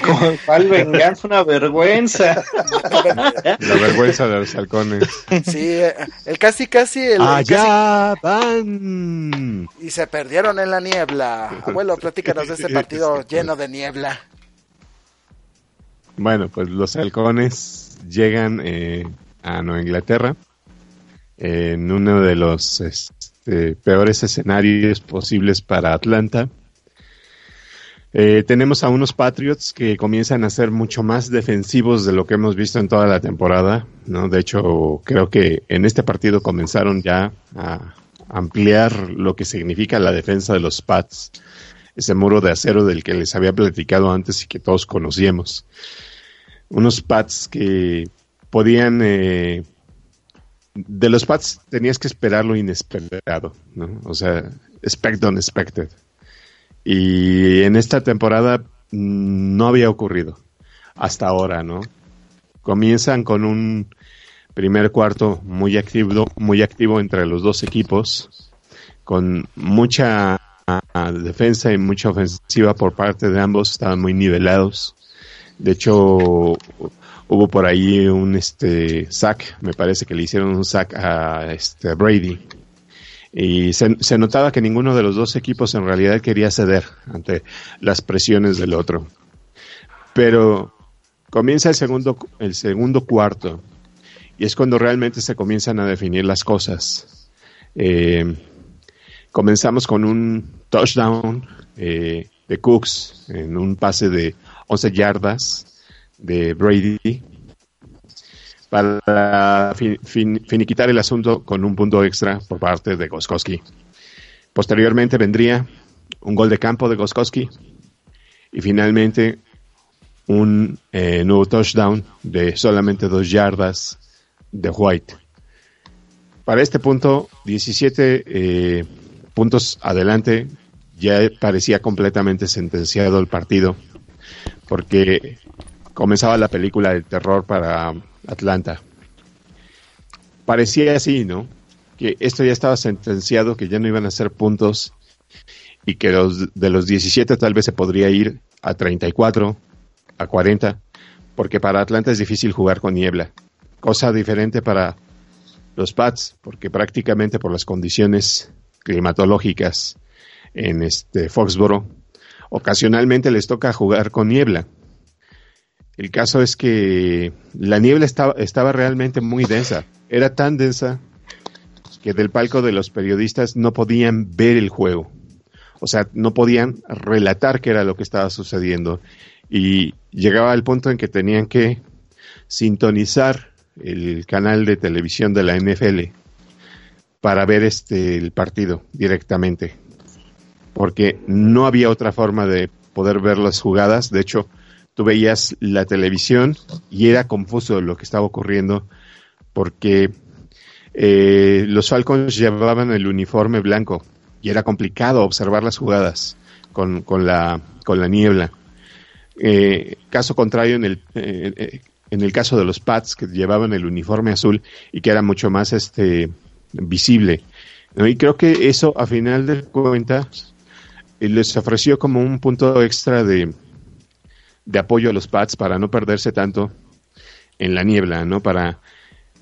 D: ¿Cuál venganza? Una vergüenza.
B: La vergüenza de los halcones.
A: sí, eh, el casi casi el, el
B: ¡Allá van!
A: y se perdieron en la niebla. Abuelo, platícanos de ese partido lleno de niebla.
B: Bueno, pues los halcones llegan eh, a Nueva Inglaterra en uno de los este, peores escenarios posibles para Atlanta. Eh, tenemos a unos Patriots que comienzan a ser mucho más defensivos de lo que hemos visto en toda la temporada, ¿no? De hecho, creo que en este partido comenzaron ya a ampliar lo que significa la defensa de los Pats, ese muro de acero del que les había platicado antes y que todos conocíamos. Unos Pats que podían eh, de los Pats tenías que esperar lo inesperado, ¿no? O sea, expect unexpected. Y en esta temporada mm, no había ocurrido hasta ahora, ¿no? Comienzan con un primer cuarto muy activo, muy activo entre los dos equipos, con mucha ah, defensa y mucha ofensiva por parte de ambos, estaban muy nivelados. De hecho, hubo por ahí un este sack, me parece que le hicieron un sack a este Brady. Y se, se notaba que ninguno de los dos equipos en realidad quería ceder ante las presiones del otro. Pero comienza el segundo, el segundo cuarto y es cuando realmente se comienzan a definir las cosas. Eh, comenzamos con un touchdown eh, de Cooks en un pase de 11 yardas de Brady para fin- fin- finiquitar el asunto con un punto extra por parte de Goskowski. Posteriormente vendría un gol de campo de Goskowski y finalmente un eh, nuevo touchdown de solamente dos yardas de White. Para este punto, 17 eh, puntos adelante, ya parecía completamente sentenciado el partido, porque comenzaba la película del terror para Atlanta. Parecía así, ¿no? Que esto ya estaba sentenciado, que ya no iban a ser puntos y que los, de los 17 tal vez se podría ir a 34, a 40, porque para Atlanta es difícil jugar con niebla. Cosa diferente para los Pats, porque prácticamente por las condiciones climatológicas en este Foxboro, ocasionalmente les toca jugar con niebla. El caso es que la niebla estaba, estaba realmente muy densa. Era tan densa que del palco de los periodistas no podían ver el juego. O sea, no podían relatar qué era lo que estaba sucediendo. Y llegaba al punto en que tenían que sintonizar el canal de televisión de la NFL para ver este el partido directamente. Porque no había otra forma de poder ver las jugadas. De hecho, tú veías la televisión y era confuso lo que estaba ocurriendo porque eh, los Falcons llevaban el uniforme blanco y era complicado observar las jugadas con, con, la, con la niebla. Eh, caso contrario, en el, eh, en el caso de los Pats que llevaban el uniforme azul y que era mucho más este, visible. Y creo que eso, a final de cuentas, eh, les ofreció como un punto extra de, de apoyo a los Pats para no perderse tanto en la niebla, ¿no? Para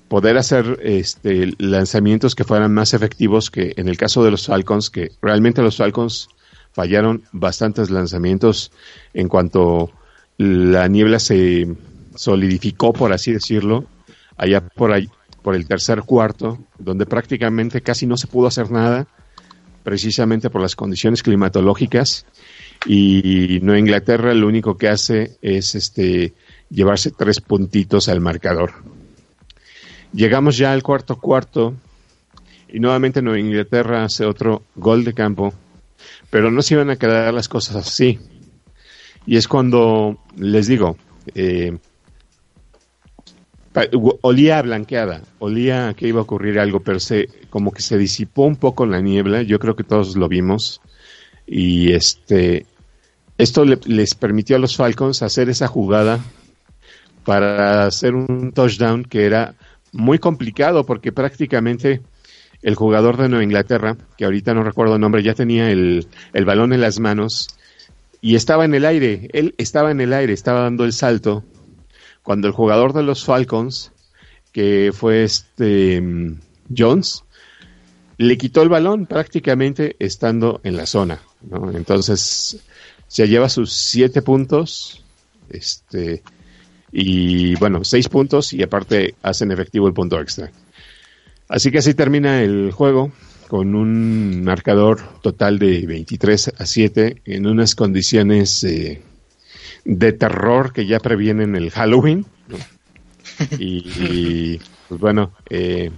B: poder hacer este, lanzamientos que fueran más efectivos que en el caso de los Falcons, que realmente los Falcons fallaron bastantes lanzamientos en cuanto la niebla se solidificó, por así decirlo, allá por ahí, por el tercer cuarto, donde prácticamente casi no se pudo hacer nada, precisamente por las condiciones climatológicas. Y Nueva Inglaterra lo único que hace es este llevarse tres puntitos al marcador. Llegamos ya al cuarto cuarto y nuevamente Nueva Inglaterra hace otro gol de campo, pero no se iban a quedar las cosas así. Y es cuando les digo, eh, olía blanqueada, olía que iba a ocurrir algo, pero se, como que se disipó un poco la niebla, yo creo que todos lo vimos, y este, esto le- les permitió a los Falcons hacer esa jugada para hacer un touchdown que era muy complicado porque prácticamente el jugador de Nueva Inglaterra, que ahorita no recuerdo el nombre, ya tenía el, el balón en las manos y estaba en el aire, él estaba en el aire, estaba dando el salto, cuando el jugador de los Falcons, que fue este mm, Jones, le quitó el balón prácticamente estando en la zona. ¿no? Entonces se lleva sus siete puntos, este, y bueno, seis puntos y aparte hacen efectivo el punto extra. Así que así termina el juego con un marcador total de 23 a 7 en unas condiciones eh, de terror que ya previenen el Halloween. Y, y, pues bueno, eh,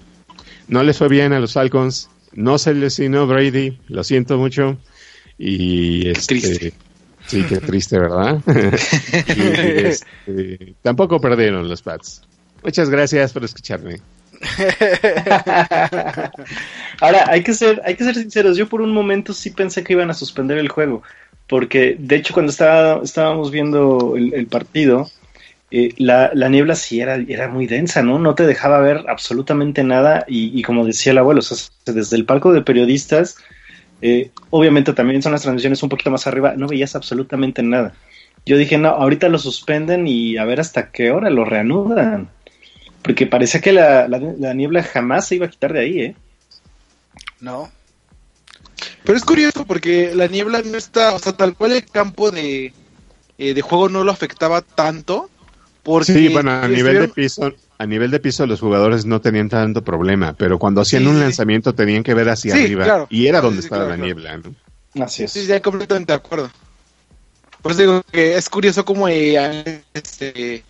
B: no les fue bien a los Falcons, no se lesionó Brady, lo siento mucho. Y este,
C: Triste.
B: Sí, qué triste, ¿verdad? y, este, tampoco perdieron los Pats. Muchas gracias por escucharme.
D: Ahora, hay que ser, hay que ser sinceros. Yo por un momento sí pensé que iban a suspender el juego. Porque, de hecho, cuando estaba, estábamos viendo el, partido, eh, la, la, niebla sí era, era muy densa, ¿no? No te dejaba ver absolutamente nada. Y, y como decía el abuelo, o sea, desde el palco de periodistas, eh, obviamente también son las transmisiones un poquito más arriba, no veías absolutamente nada. Yo dije, no, ahorita lo suspenden y a ver hasta qué hora lo reanudan. Porque parecía que la, la, la, niebla jamás se iba a quitar de ahí, ¿eh?
A: No.
C: Pero es curioso porque la niebla no está, o sea, tal cual el campo de, eh, de juego no lo afectaba tanto. Porque
B: sí, bueno, a nivel de piso, a nivel de piso los jugadores no tenían tanto problema, pero cuando hacían sí, un lanzamiento tenían que ver hacia
C: sí,
B: arriba
C: claro.
B: y era donde
C: sí,
B: estaba
C: claro,
B: la niebla. ¿no?
D: Así es.
C: Sí, ya completamente de acuerdo. Por eso digo que es curioso como eh, este,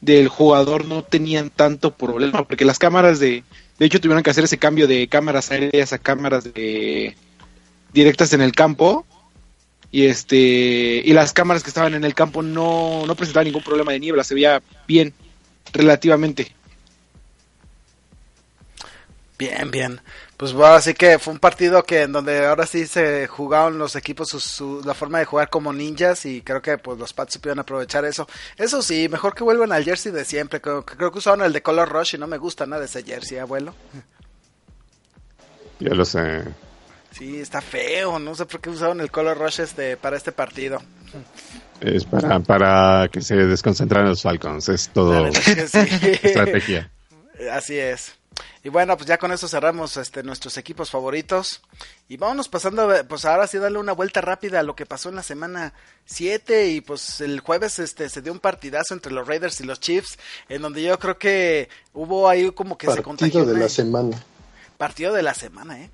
C: del jugador no tenían tanto problema, porque las cámaras de, de hecho tuvieron que hacer ese cambio de cámaras aéreas a cámaras de directas en el campo y este y las cámaras que estaban en el campo no, no presentaban ningún problema de niebla, se veía bien relativamente.
A: Bien, bien. Pues bueno, así que fue un partido que en donde ahora sí se jugaron los equipos su, su, la forma de jugar como ninjas y creo que pues los Pats supieron aprovechar eso. Eso sí, mejor que vuelvan al jersey de siempre. Creo, creo que usaron el de color rush y no me gusta nada ese jersey, abuelo.
B: Ya lo sé.
A: Sí, está feo. No sé por qué usaron el color rush este para este partido.
B: Es para, para que se desconcentraran los Falcons. Es todo
A: sí.
B: estrategia.
A: Así es. Y bueno, pues ya con eso cerramos este, nuestros equipos favoritos. Y vámonos pasando, pues ahora sí darle una vuelta rápida a lo que pasó en la semana 7. Y pues el jueves este, se dio un partidazo entre los Raiders y los Chiefs. En donde yo creo que hubo ahí como que
E: partido
A: se contagió.
E: de la semana.
A: Partido de la semana, ¿eh?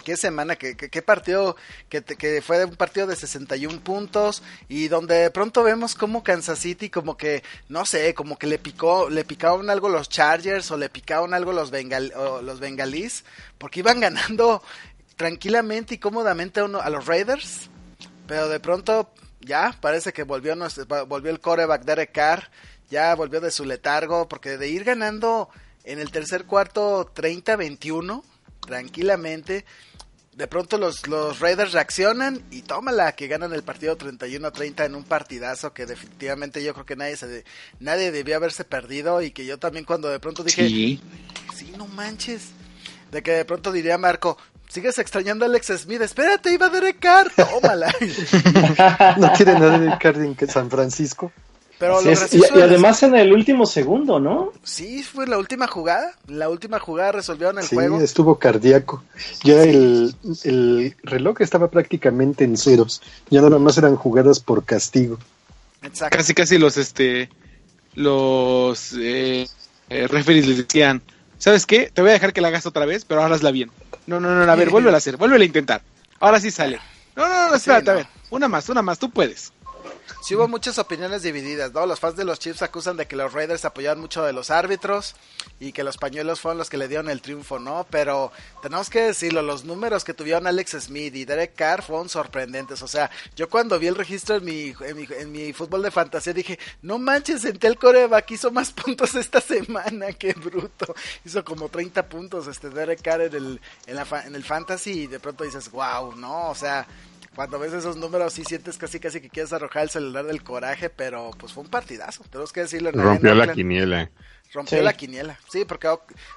A: Qué semana, qué, partido, que, que, fue un partido de 61 puntos y donde de pronto vemos como Kansas City como que, no sé, como que le picó, le picaron algo los Chargers o le picaron algo los, bengal, los bengalís, porque iban ganando tranquilamente y cómodamente a, uno, a los Raiders, pero de pronto ya parece que volvió, volvió el coreback Derek Carr, ya volvió de su letargo, porque de ir ganando en el tercer cuarto 30-21, tranquilamente, de pronto los, los Raiders reaccionan y tómala que ganan el partido 31-30 en un partidazo que definitivamente yo creo que nadie se nadie debió haberse perdido y que yo también cuando de pronto dije,
C: sí,
A: sí no manches, de que de pronto diría Marco, sigues extrañando a Alex Smith, espérate, iba a Derek Carr, tómala.
E: no quiere nada de Carr en San Francisco.
A: Pero
D: es, y, y, además en el último segundo, ¿no?
A: Sí, fue la última jugada. La última jugada resolvieron el
E: sí,
A: juego.
E: Sí, estuvo cardíaco. Ya sí. el, el, reloj estaba prácticamente en ceros. Ya nada más eran jugadas por castigo.
C: Exacto. Casi, casi los, este, los eh, eh, referees les decían, ¿sabes qué? Te voy a dejar que la hagas otra vez, pero ahora hazla bien. No, no, no, a ver, vuélvela a hacer, vuélvela a intentar. Ahora sí sale. No, no, no, espérate, sí, no. a ver. Una más, una más, tú puedes.
A: Sí hubo muchas opiniones divididas, ¿no? Los fans de los Chiefs acusan de que los Raiders apoyaron mucho de los árbitros y que los pañuelos fueron los que le dieron el triunfo, ¿no? Pero tenemos que decirlo, los números que tuvieron Alex Smith y Derek Carr fueron sorprendentes. O sea, yo cuando vi el registro en mi, en mi, en mi fútbol de fantasía dije, no manches, senté el coreback, hizo más puntos esta semana, qué bruto. Hizo como 30 puntos este Derek Carr en el, en, la, en el fantasy y de pronto dices, wow, ¿no? O sea cuando ves esos números sí sientes casi casi que quieres arrojar el celular del coraje, pero pues fue un partidazo, tenemos que decirlo.
B: Rompió la quiniela.
A: Rompió la quiniela, sí, porque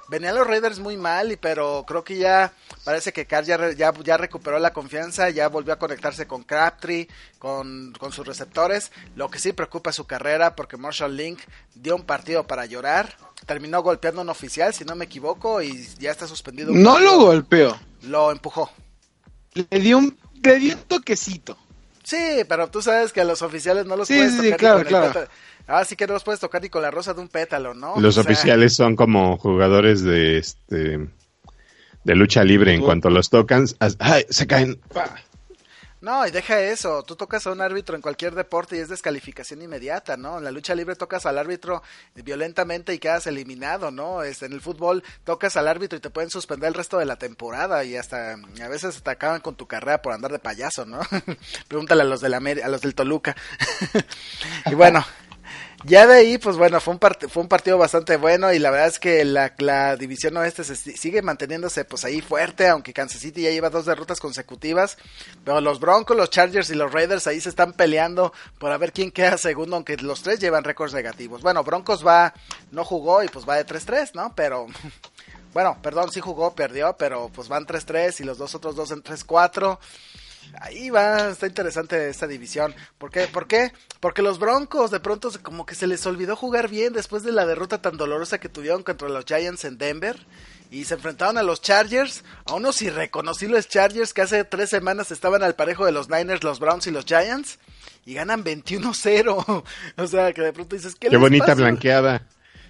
A: venían los Raiders muy mal, y pero creo que ya parece que Carr ya, ya, recuperó la confianza, ya volvió a conectarse con Crabtree, con, con sus receptores. Lo que sí preocupa es su carrera, porque Marshall Link dio un partido para llorar, terminó golpeando a un oficial, si no me equivoco, y ya está suspendido.
C: No lo golpeó.
A: Lo empujó.
C: Le dio un, le dio un toquecito.
A: Sí, pero tú sabes que a los oficiales no los puedes
C: tocar. Sí, claro, claro.
A: Ah, sí que no los puedes tocar ni con la rosa de un pétalo, ¿no?
B: Los oficiales son como jugadores de este de lucha libre. En cuanto los tocan, ¡ay! se caen.
A: No, y deja eso. Tú tocas a un árbitro en cualquier deporte y es descalificación inmediata, ¿no? En la lucha libre tocas al árbitro violentamente y quedas eliminado, ¿no? Este, en el fútbol tocas al árbitro y te pueden suspender el resto de la temporada y hasta a veces te acaban con tu carrera por andar de payaso, ¿no? Pregúntale a los, de la, a los del Toluca. y bueno, ya de ahí, pues bueno, fue un, fue un partido bastante bueno y la verdad es que la, la división oeste se sigue manteniéndose pues ahí fuerte, aunque Kansas City ya lleva dos derrotas consecutivas, pero los Broncos, los Chargers y los Raiders ahí se están peleando por a ver quién queda segundo, aunque los tres llevan récords negativos. Bueno, Broncos va, no jugó y pues va de 3-3, ¿no? Pero... Bueno, perdón, sí jugó, perdió, pero pues van 3-3 y los dos otros dos en 3-4 ahí va, está interesante esta división. ¿Por qué? ¿Por qué? Porque los Broncos de pronto como que se les olvidó jugar bien después de la derrota tan dolorosa que tuvieron contra los Giants en Denver. Y se enfrentaron a los Chargers, a unos irreconocibles Chargers que hace tres semanas estaban al parejo de los Niners, los Browns y los Giants. Y ganan 21-0. o sea, que de pronto dices,
B: ¿qué, qué bonita blanqueada.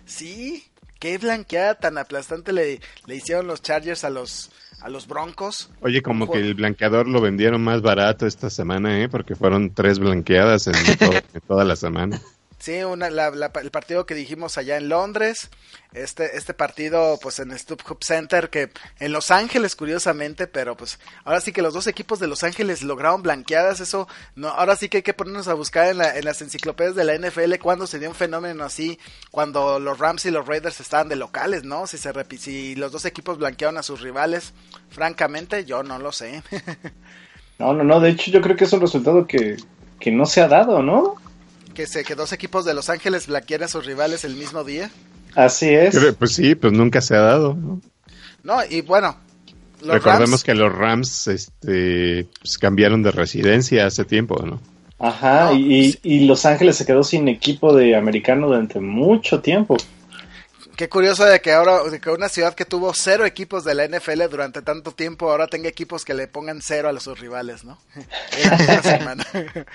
A: Sí, qué blanqueada tan aplastante le, le hicieron los Chargers a los, a los Broncos.
B: Oye, como que el blanqueador lo vendieron más barato esta semana, ¿eh? Porque fueron tres blanqueadas en, en toda la semana.
A: Sí, una, el partido que dijimos allá en Londres, este, este partido pues en StubHub Center, que en Los Ángeles curiosamente, pero pues ahora sí que los dos equipos de Los Ángeles lograron blanqueadas, eso, no, ahora sí que hay que ponernos a buscar en, la, en las enciclopedias de la NFL cuando se dio un fenómeno así, cuando los Rams y los Raiders estaban de locales, ¿no? Si, se si los dos equipos blanquearon a sus rivales, francamente yo no lo sé.
D: no, no, no, de hecho yo creo que es un resultado que, que no se ha dado, ¿no?
A: Que, se, que dos equipos de Los Ángeles blanquearan a sus rivales el mismo día.
D: Así es.
B: Pues sí, pues nunca se ha dado.
A: No, y bueno.
B: Recordemos que los Rams este, pues cambiaron de residencia hace tiempo, ¿no?
D: Ajá, y, y, Los Ángeles se quedó sin equipo de americano durante mucho tiempo.
A: Qué curioso de que ahora, de que una ciudad que tuvo cero equipos de la NFL durante tanto tiempo, ahora tenga equipos que le pongan cero a sus rivales, ¿no?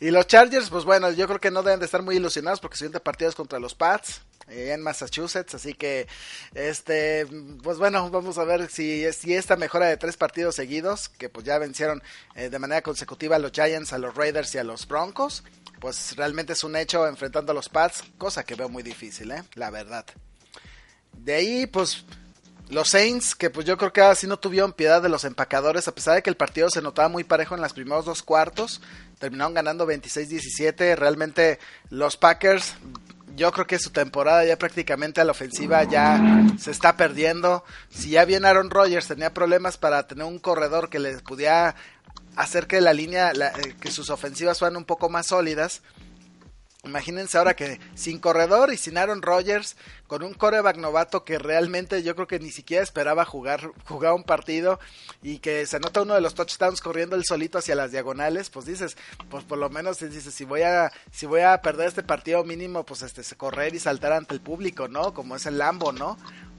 A: Y los Chargers, pues bueno, yo creo que no deben de estar muy ilusionados porque siguiente partido es contra los Pats eh, en Massachusetts, así que este, pues bueno, vamos a ver si, si esta mejora de tres partidos seguidos, que pues ya vencieron eh, de manera consecutiva a los Giants, a los Raiders y a los Broncos, pues realmente es un hecho enfrentando a los Pats, cosa que veo muy difícil, eh, la verdad. De ahí, pues los Saints, que pues yo creo que así no tuvieron piedad de los empacadores, a pesar de que el partido se notaba muy parejo en los primeros dos cuartos, terminaron ganando 26-17. Realmente los Packers, yo creo que su temporada ya prácticamente a la ofensiva ya se está perdiendo. Si ya bien Aaron Rodgers tenía problemas para tener un corredor que les pudiera hacer que la línea, eh, que sus ofensivas fueran un poco más sólidas, Imagínense ahora que sin corredor y sin Aaron Rodgers, con un coreback novato que realmente yo creo que ni siquiera esperaba jugar, jugar un partido y que se nota uno de los touchdowns corriendo el solito hacia las diagonales, pues dices, pues por lo menos dices, si voy a, si voy a perder este partido mínimo, pues este, correr y saltar ante el público, ¿no? Como es el Lambo, ¿no?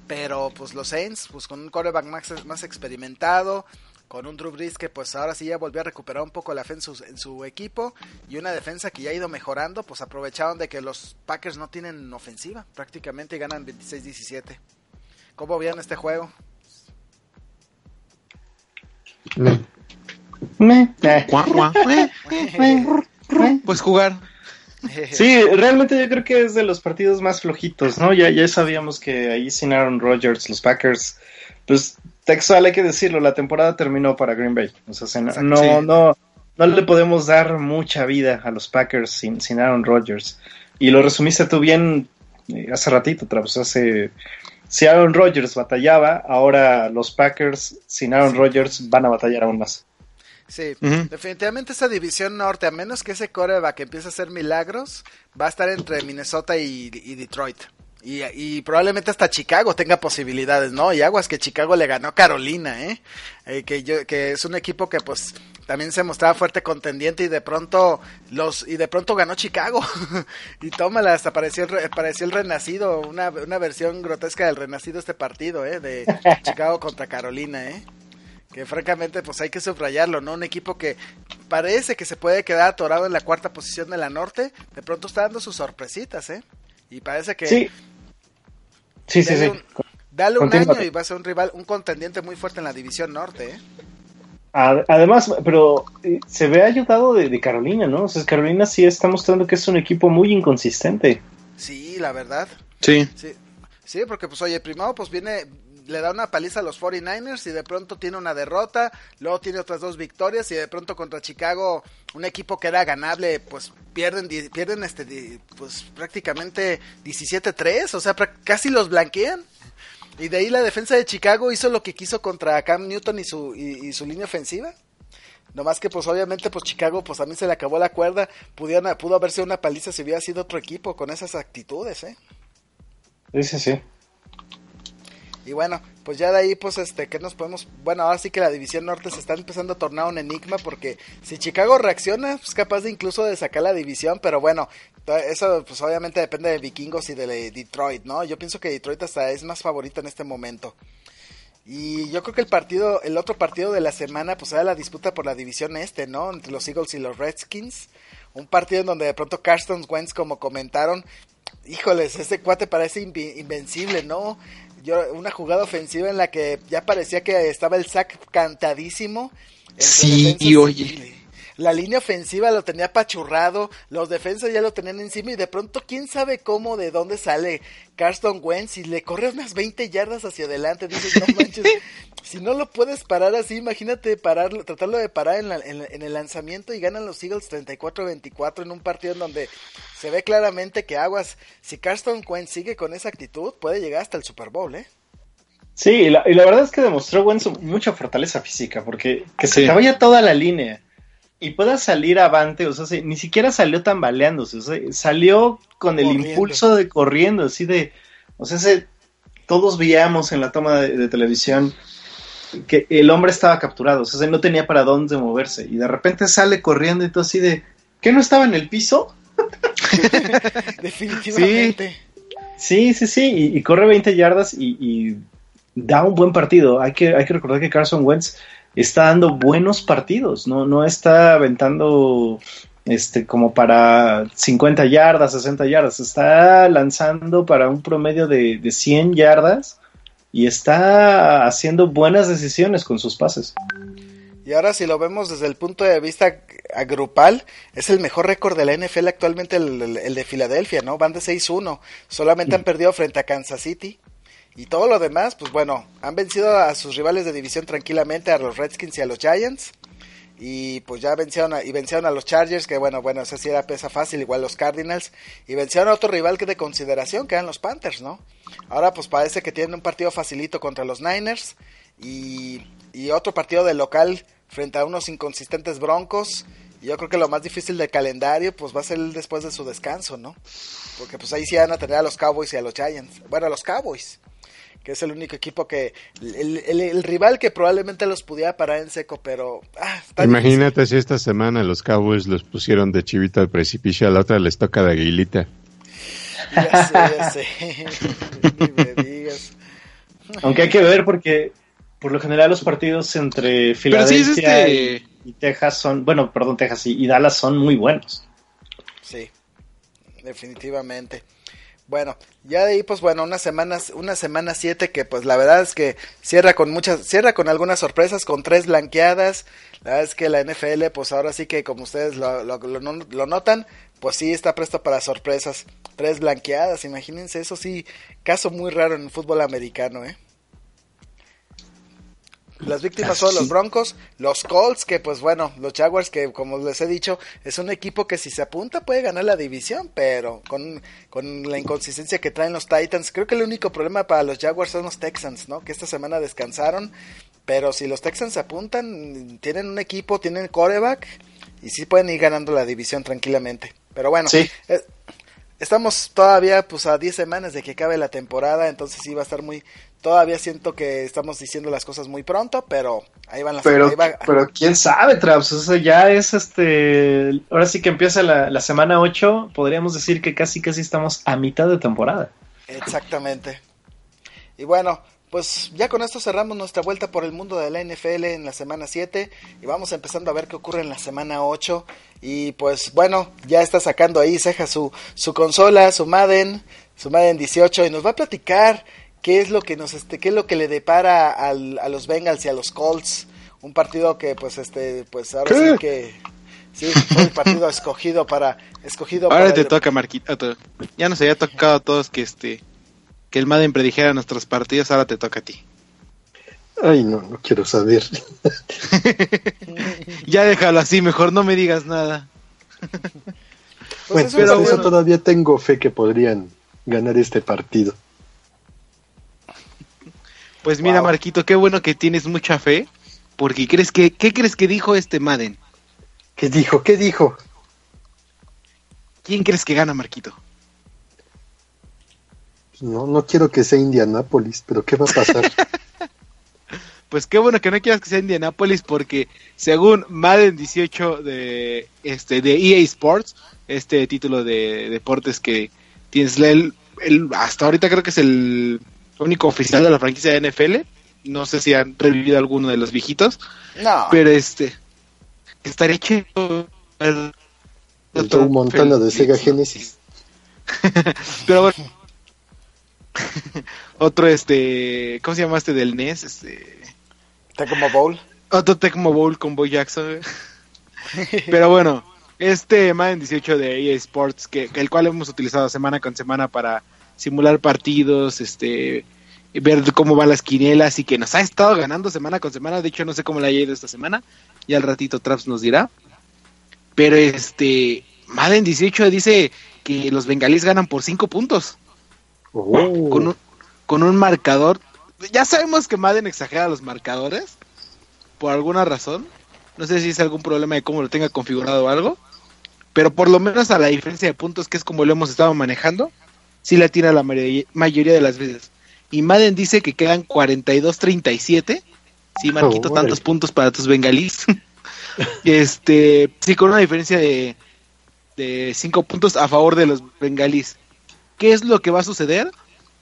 A: Pero pues los Saints, pues con un coreback más, más experimentado, con un Drew Brees que pues ahora sí ya volvió a recuperar un poco la defensa en su equipo y una defensa que ya ha ido mejorando, pues aprovecharon de que los Packers no tienen ofensiva prácticamente y ganan 26-17. ¿Cómo vieron este juego?
C: pues jugar.
D: Sí, realmente yo creo que es de los partidos más flojitos, ¿no? Ya, ya sabíamos que ahí sin Aaron Rodgers, los Packers, pues textual hay que decirlo, la temporada terminó para Green Bay. O sea, no, no, no, le podemos dar mucha vida a los Packers sin, sin Aaron Rodgers. Y lo resumiste tú bien eh, hace ratito, Travis. Hace, si Aaron Rodgers batallaba, ahora los Packers sin Aaron Rodgers van a batallar aún más.
A: Sí, definitivamente esa división norte, a menos que ese coreback empiece a hacer milagros, va a estar entre Minnesota y, Detroit. Y, probablemente hasta Chicago tenga posibilidades, ¿no? Y aguas que Chicago le ganó a Carolina, ¿eh? eh que, yo, que es un equipo que pues también se mostraba fuerte contendiente y de pronto los y de pronto ganó Chicago y tómala hasta pareció el, pareció el renacido una, una versión grotesca del renacido este partido eh de Chicago contra Carolina eh que francamente pues hay que subrayarlo, ¿no? Un equipo que parece que se puede quedar atorado en la cuarta posición de la norte, de pronto está dando sus sorpresitas, ¿eh? Y parece que...
D: Sí, sí, sí. sí.
A: dale un año y va a ser un rival, un contendiente muy fuerte en la división norte, ¿eh?
D: Además, pero eh, se ve ayudado de, Carolina, ¿no? O sea, Carolina sí está mostrando que es un equipo muy inconsistente.
A: Sí, la verdad.
C: Sí.
A: Sí, sí porque pues oye, primero pues viene, le da una paliza a los 49ers y de pronto tiene una derrota, luego tiene otras dos victorias y de pronto contra Chicago, un equipo que era ganable, pues pierden pierden este pues prácticamente 17-3, o sea, casi los blanquean. Y de ahí la defensa de Chicago hizo lo que quiso contra Cam Newton y su y, su línea ofensiva. Nomás que pues obviamente pues Chicago pues mí se le acabó la cuerda, pudieron, pudo haber sido una paliza si hubiera sido otro equipo con esas actitudes, ¿eh?
D: Sí, sí, sí.
A: Y bueno, pues ya de ahí, pues, este, que nos podemos. Bueno, ahora sí que la división norte se está empezando a tornar un enigma, porque si Chicago reacciona, es capaz de incluso de sacar la división, pero bueno, eso, pues, obviamente depende de Vikingos y de Detroit, ¿no? Yo pienso que Detroit hasta es más favorito en este momento. Y yo creo que el partido, el otro partido de la semana, pues era la disputa por la división este, ¿no? Entre los Eagles y los Redskins. Un partido en donde de pronto Carson Wentz, como comentaron, híjoles, ese cuate parece invencible, ¿no? Una jugada ofensiva en la que ya parecía que estaba el sack cantadísimo.
C: Sí, y oye.
A: La línea ofensiva lo tenía pachurrado, los defensas ya lo tenían encima y de pronto quién sabe cómo, de dónde sale Carston Wentz y le corre unas 20 yardas hacia adelante. Dices, no manches, si no lo puedes parar así, imagínate pararlo, tratarlo de parar en, en, el lanzamiento y ganan los Eagles 34-24 en un partido en donde se ve claramente que Aguas, si Carston Wentz sigue con esa actitud, puede llegar hasta el Super Bowl, ¿eh?
D: Sí, y la, verdad es que demostró Wentz mucha fortaleza física, porque que se vaya toda la línea y pueda salir avante, o sea, ni siquiera salió tambaleándose, o sea, salió con el impulso de corriendo, así de, o sea, todos veíamos en la toma de, televisión que el hombre estaba capturado, o sea, no tenía para dónde moverse, y de repente sale corriendo y todo así de, ¿qué no estaba en el piso?
A: Definitivamente.
D: Sí, sí, sí, y, corre 20 yardas y, y, da un buen partido. Hay que, hay que recordar que Carson Wentz está dando buenos partidos, no, no está aventando este, como para 50 yardas, 60 yardas, está lanzando para un promedio de, de 100 yardas y está haciendo buenas decisiones con sus pases.
A: Y ahora si lo vemos desde el punto de vista grupal, es el mejor récord de la NFL actualmente el, el de Filadelfia, ¿no? Van de 6-1, solamente han mm. perdido frente a Kansas City. Y todo lo demás, pues bueno, han vencido a sus rivales de división tranquilamente, a los Redskins y a los Giants. Y pues ya vencieron a, y vencieron a los Chargers, que bueno, bueno, esa sí era pesa fácil, igual los Cardinals. Y vencieron a otro rival que de consideración, que eran los Panthers, ¿no? Ahora pues parece que tienen un partido facilito contra los Niners. Y, y otro partido de local frente a unos inconsistentes Broncos. Y yo creo que lo más difícil del calendario pues va a ser después de su descanso, ¿no? Porque pues ahí sí van a tener a los Cowboys y a los Giants. Bueno, a los Cowboys que es el único equipo que el, rival que probablemente los pudiera parar en seco, pero ah,
B: imagínate si esta semana los Cowboys los pusieron de chivito al precipicio, a la otra les toca de aguilita.
A: Ya sé, ya sé. me digas.
D: Aunque hay que ver porque por lo general los partidos entre Filadelfia este y, Texas son, bueno, perdón, Texas y Dallas son muy buenos.
A: Sí, definitivamente. Bueno, ya de ahí pues bueno, unas semanas, una semana siete que pues la verdad es que cierra con muchas, cierra con algunas sorpresas, con tres blanqueadas. La verdad es que la NFL pues ahora sí que como ustedes lo, lo, lo notan, pues sí está presto para sorpresas. Tres blanqueadas, imagínense, eso sí, caso muy raro en el fútbol americano, ¿eh? Las víctimas son los Broncos, los Colts, que pues bueno, los Jaguars, que como les he dicho, es un equipo que si se apunta puede ganar la división, pero con, con la inconsistencia que traen los Titans, creo que el único problema para los Jaguars son los Texans, ¿no? Que esta semana descansaron Pero si los Texans se apuntan, tienen un equipo, tienen coreback y sí pueden ir ganando la división tranquilamente. Pero bueno,
D: Sí.
A: eh, estamos todavía pues a 10 semanas de que acabe la temporada, entonces sí va a estar muy... Todavía siento que estamos diciendo las cosas muy pronto, pero ahí van las...
D: Pero,
A: ahí va-
D: pero quién sabe, Traps. O sea, ya es este. Ahora sí que empieza la, la semana 8. Podríamos decir que casi, casi estamos a mitad de temporada.
A: Exactamente. Y bueno, pues ya con esto cerramos nuestra vuelta por el mundo de la NFL en la semana 7 y vamos empezando a ver qué ocurre en la semana 8 y pues bueno, ya está sacando ahí Ceja su, su consola, su Madden, su Madden 18 y nos va a platicar qué es lo que nos este qué es lo que le depara al- a los Bengals y a los Colts, un partido que pues este pues ahora
E: ¿Qué?
A: sí que sí, fue un partido escogido para escogido
C: Ahora
A: para
C: te
A: el-
C: toca, Marquito. Ya nos había tocado a todos que este que el Madden predijera nuestros partidos, ahora te toca a ti.
E: Ay, no, no quiero saber.
C: Ya déjalo así, mejor no me digas nada.
A: pues
E: bueno, pero eso todavía tengo fe que podrían ganar este partido.
C: Pues mira,
A: Wow.
C: Marquito, qué bueno que tienes mucha fe, porque crees que ¿qué crees que dijo este Madden?
E: ¿Qué dijo? ¿Qué dijo?
C: ¿Quién crees que gana, Marquito?
E: No, no quiero que sea Indianápolis, pero ¿qué va a pasar?
C: Pues qué bueno que no quieras que sea Indianapolis porque según Madden 18 de este de EA Sports, este título de deportes que tienes el, el- hasta ahorita creo que es el único oficial de la franquicia de NFL, no sé si han revivido alguno de los viejitos,
A: No.
C: pero este estaría chido
E: El
C: otro
E: Joe Montana de Sega. Genesis.
C: pero bueno otro este ¿cómo se llama este del NES? Este
A: Tecmo Bowl.
C: Otro Tecmo Bowl con Boy Jackson. Pero bueno, este Madden 18 de EA Sports, que, que el cual hemos utilizado semana con semana para simular partidos, este ver cómo van las quinielas y que nos ha estado ganando semana con semana. De hecho, no sé cómo le haya ido esta semana. Ya al ratito Traps nos dirá. Pero este Madden 18 dice que los bengalíes ganan por 5 puntos
E: Oh,
C: con un, con un marcador. Ya sabemos que Madden exagera los marcadores por alguna razón. No sé si es algún problema de cómo lo tenga configurado o algo. Pero por lo menos a la diferencia de puntos, que es como lo hemos estado manejando, sí la tira la mayoría de las veces. Y Madden dice que quedan 42-37. Sí, Marquito,
E: Oh,
C: tantos puntos para tus bengalís. este, sí, con una diferencia de, de 5 puntos a favor de los bengalís. ¿Qué es lo que va a suceder?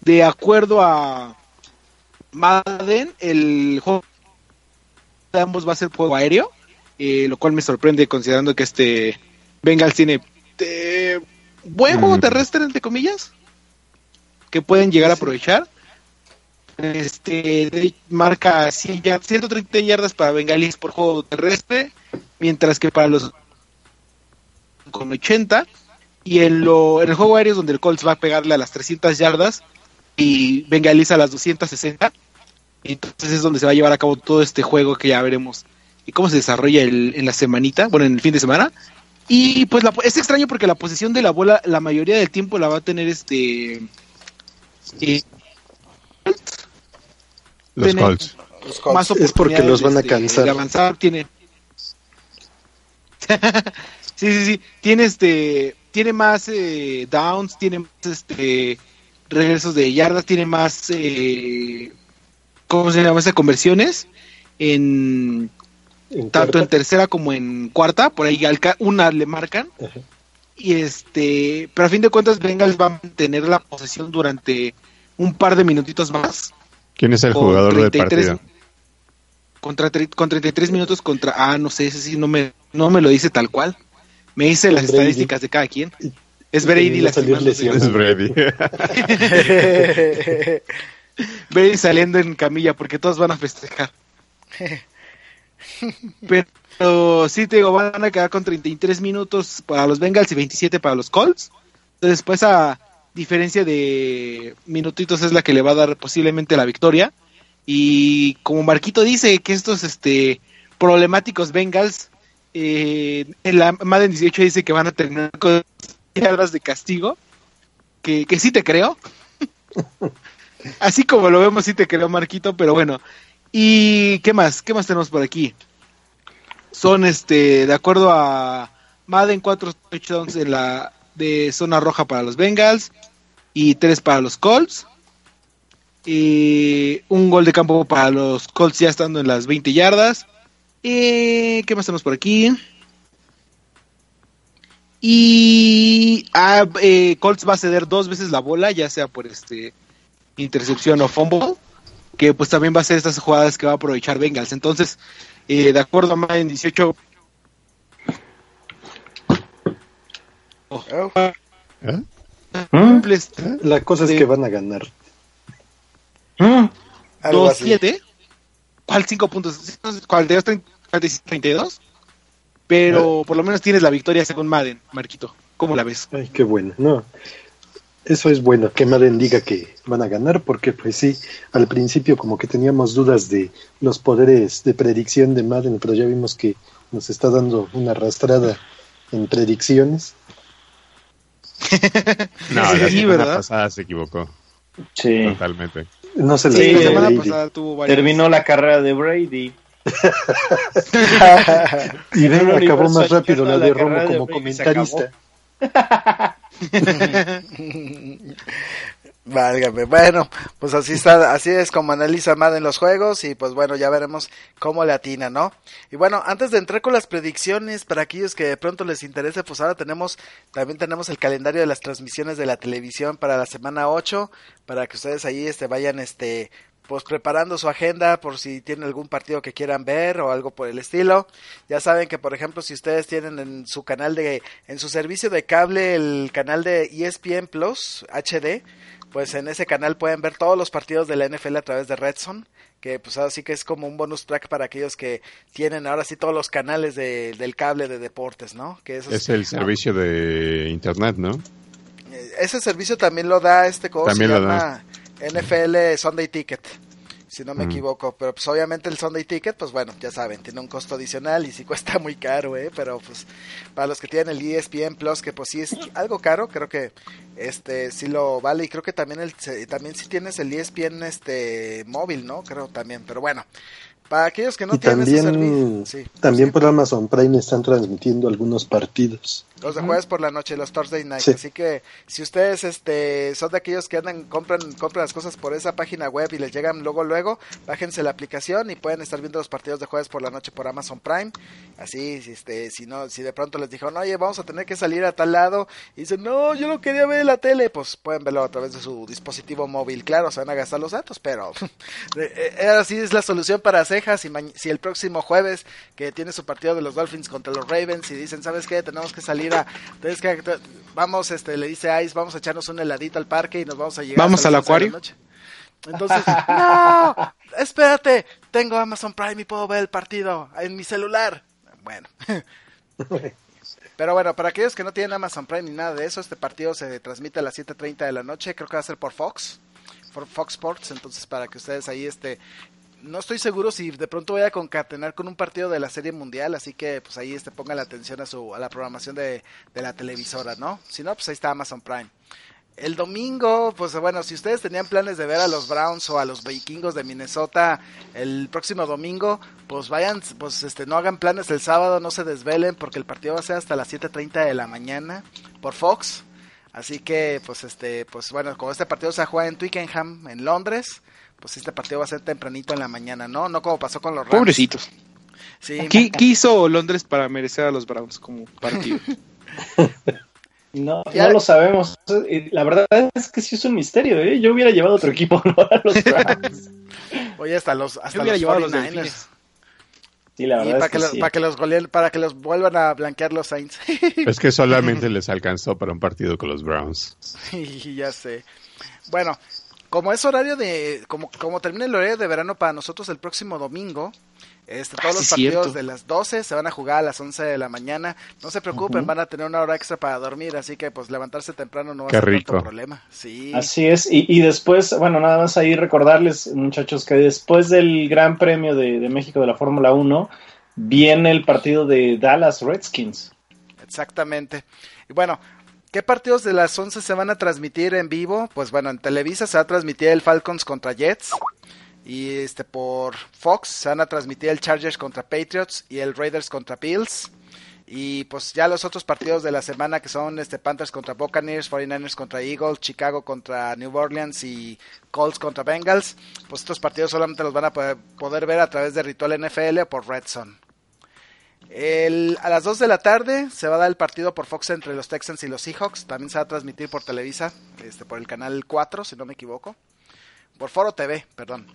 C: De acuerdo a Madden, el juego de ambos va a ser juego aéreo, eh, lo cual me sorprende considerando que este Bengals tiene eh, buen juego
B: Mm.
C: terrestre, entre comillas, que pueden llegar a aprovechar. Este marca 100 yard- 130 yardas para Bengalis por juego terrestre, mientras que para los con 80 y en, lo, en el juego aéreo es donde el Colts va a pegarle a las 300 yardas y Bengalis a las 260. Entonces es donde se va a llevar a cabo todo este juego que ya veremos y cómo se desarrolla el- en la semanita, bueno, en el fin de semana. Y pues la- es extraño porque la posición de la bola la mayoría del tiempo la va a tener este... eh,
B: Los Colts.
A: Los Colts.
C: más
E: Es porque los van a
C: de-
E: cansar.
C: de avanzar tiene sí sí sí tiene este tiene más eh, downs tiene más este regresos de yardas tiene más eh, cómo se llama esa conversiones en
E: en
C: tanto en tercera como en cuarta por ahí alca- una le marcan
E: Ajá.
C: y este pero a fin de cuentas Bengals va a mantener la posesión durante un par de minutitos más
B: ¿Quién es el
C: con
B: jugador del
C: 33
B: partido?
C: Contra, con 33 minutos contra... Ah, no sé, ese sí no me, no me lo dice tal cual. Me dice las
E: Brady.
C: estadísticas de cada quien. Es Brady
E: va a salir
C: lastimándose.
E: lesionado.
B: Es Brady.
C: Brady saliendo en camilla porque todos van a festejar. Pero sí te digo, van a quedar con 33 minutos para los Bengals y 27 para los Colts. Entonces, pues a diferencia de minutitos es la que le va a dar posiblemente la victoria. Y como Marquito dice que estos este problemáticos Bengals eh, en la Madden 18 dice que van a con yardas de castigo. Que, que sí te creo. Así como lo vemos, sí te creo, Marquito, pero bueno. ¿Y qué más? ¿Qué más tenemos por aquí? Son, este, de acuerdo a Madden, cuatro touchdowns en la de zona roja para los Bengals y tres para los Colts. Y un gol de campo para los Colts ya estando en las 20 yardas. Y ¿Qué más tenemos por aquí? Y ah, eh, Colts va a ceder dos veces la bola, ya sea por este intercepción o fumble, que pues también va a ser estas jugadas que va a aprovechar Bengals. Entonces, eh, de acuerdo a Madden 18... Oh.
B: ¿Eh?
E: La cosa es que van a ganar.
A: Algo así.
C: 2-7. ¿Cuál 5 puntos? 42, 32. Pero por lo menos tienes la victoria según Madden, Marquito. ¿Cómo la ves?
E: Ay, qué bueno. No, eso es bueno, que Madden diga que van a ganar, porque pues sí, al principio como que teníamos dudas de los poderes de predicción de Madden, pero ya vimos que nos está dando una arrastrada en predicciones.
B: No, la
C: Sí,
B: semana
C: ¿verdad?
B: pasada se equivocó.
D: Sí.
B: Totalmente.
E: No se le
D: Sí,
C: la semana pasada tuvo varias.
D: Terminó la carrera de Brady.
E: Y ven,
D: En un
E: acabó más rápido la de Romo
D: de
E: como comentarista.
A: Válgame. Bueno, pues así está, así es como analiza Madden los juegos y pues bueno, ya veremos cómo le atina, ¿no? Y bueno, antes de entrar con las predicciones, para aquellos que de pronto les interese, pues ahora tenemos, también tenemos el calendario de las transmisiones de la televisión para la semana 8, para que ustedes ahí este vayan este pues preparando su agenda por si tienen algún partido que quieran ver o algo por el estilo. Ya saben que por ejemplo si ustedes tienen en su canal de en su servicio de cable el canal de ESPN Plus HD, pues en ese canal pueden ver todos los partidos de la NFL a través de Redson, que pues así que es como un bonus track para aquellos que tienen ahora sí todos los canales de- del cable de deportes, ¿no? Que eso
B: Es el servicio de internet, ¿no?
A: eh, ese servicio también lo da este cosa
B: También
A: se
B: lo
A: llama NFL Sunday Ticket si no me
B: Mm.
A: equivoco. Pero pues obviamente el Sunday Ticket pues bueno ya saben tiene un costo adicional y sí cuesta muy caro eh pero pues para los que tienen el ESPN Plus que pues sí es algo caro creo que este sí lo vale. Y creo que también el también si tienes el ESPN este móvil no creo también. Pero bueno para aquellos que no
E: y
A: tienen ese servicio
E: también,
A: sí,
E: también por Amazon Prime están transmitiendo algunos partidos.
A: Los de jueves por la noche, los Thursday night.
E: Sí.
A: Así que si ustedes este son de aquellos que andan compran compran las cosas por esa página web y les llegan luego luego, bájense la aplicación y pueden estar viendo los partidos de jueves por la noche por Amazon Prime. Así este si no si de pronto les dijeron, "Oye, vamos a tener que salir a tal lado." Y dicen, "No, yo no quería ver la tele." Pues pueden verlo a través de su dispositivo móvil. Claro, se van a gastar los datos, pero eh, así es la solución para cejas si, el próximo jueves que tiene su partido de los Dolphins contra los Ravens y dicen, ¿sabes qué? Tenemos que salir a... tenemos que- vamos, este, le dice Ice, vamos a echarnos un heladito al parque y nos vamos a llegar.
C: ¿Vamos al acuario?
A: noche". Entonces, no, espérate, tengo Amazon Prime y puedo ver el partido en mi celular. Bueno. Pero bueno, para aquellos que no tienen Amazon Prime ni nada de eso, este partido se transmite a las 7.30 de la noche, creo que va a ser por Fox, por Fox Sports, entonces para que ustedes ahí este no estoy seguro si de pronto voy a concatenar con un partido de la Serie Mundial, así que pues ahí este pongan la atención a su a la programación de, de la televisora, ¿no? Si no, pues ahí está Amazon Prime. El domingo, pues bueno, si ustedes tenían planes de ver a los Browns o a los vikingos de Minnesota el próximo domingo, pues vayan, pues este, no hagan planes el sábado, no se desvelen, porque el partido va a ser hasta las 7.30 de la mañana por Fox. Así que, pues este, pues bueno, como este partido se va a jugar en Twickenham, en Londres, pues este partido va a ser tempranito en la mañana, ¿no? No como pasó con los Rams.
C: Pobrecitos.
A: Sí,
C: ¿Qué, qué hizo Londres para merecer a los Browns como partido?
D: No,
A: Ya-
D: no lo sabemos. Y La verdad es que sí es un misterio, ¿eh? Yo hubiera llevado otro equipo, no a los Browns.
A: oye, hasta los, hasta
C: Yo hubiera
A: los
C: llevado a los
A: 49ers.
C: Delfines.
D: Sí, la
A: Y
D: verdad
A: para
D: es
A: que,
D: que
A: los,
D: sí.
A: para que los goleen- para que los vuelvan a blanquear los Saints.
B: Es que solamente les alcanzó para un partido con los Browns.
A: Y ya sé. Bueno, como es horario de, como, como termina el horario de verano para nosotros el próximo domingo, este, todos
C: Ah,
A: los
C: sí,
A: partidos
C: cierto.
A: de las 12 se van a jugar a las 11 de la mañana. No se preocupen, van a tener una hora extra para dormir, así que pues levantarse temprano no va
B: Qué
A: a ser
B: rico.
A: tanto problema. Sí.
D: Así es, y, y después, bueno, nada más ahí recordarles, muchachos, que después del Gran Premio de, de México de la Fórmula 1, viene el partido de Dallas Redskins.
A: Exactamente. Y bueno, ¿qué partidos de las 11 se van a transmitir en vivo? Pues bueno, en Televisa se va a transmitir el Falcons contra Jets. Y este por Fox se van a transmitir el Chargers contra Patriots y el Raiders contra Bills. Y pues ya los otros partidos de la semana que son este Panthers contra Buccaneers, 49ers contra Eagles, Chicago contra New Orleans y Colts contra Bengals, pues estos partidos solamente los van a poder, ver a través de Ritual NFL o por Red Zone. El, a las 2 de la tarde se va a dar el partido por Fox entre los Texans y los Seahawks. También se va a transmitir por Televisa, este, por el canal 4, si no me equivoco. Por Foro TV, perdón.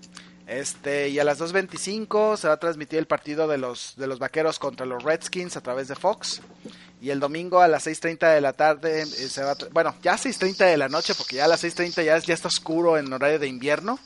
A: Este, y a las 2.25 se va a transmitir el partido de los, de los vaqueros contra los Redskins a través de Fox. Y el domingo a las 6.30 de la tarde, eh, se va a bueno, ya 6.30 de la noche, porque ya a las 6.30 ya, ya está oscuro en horario de invierno.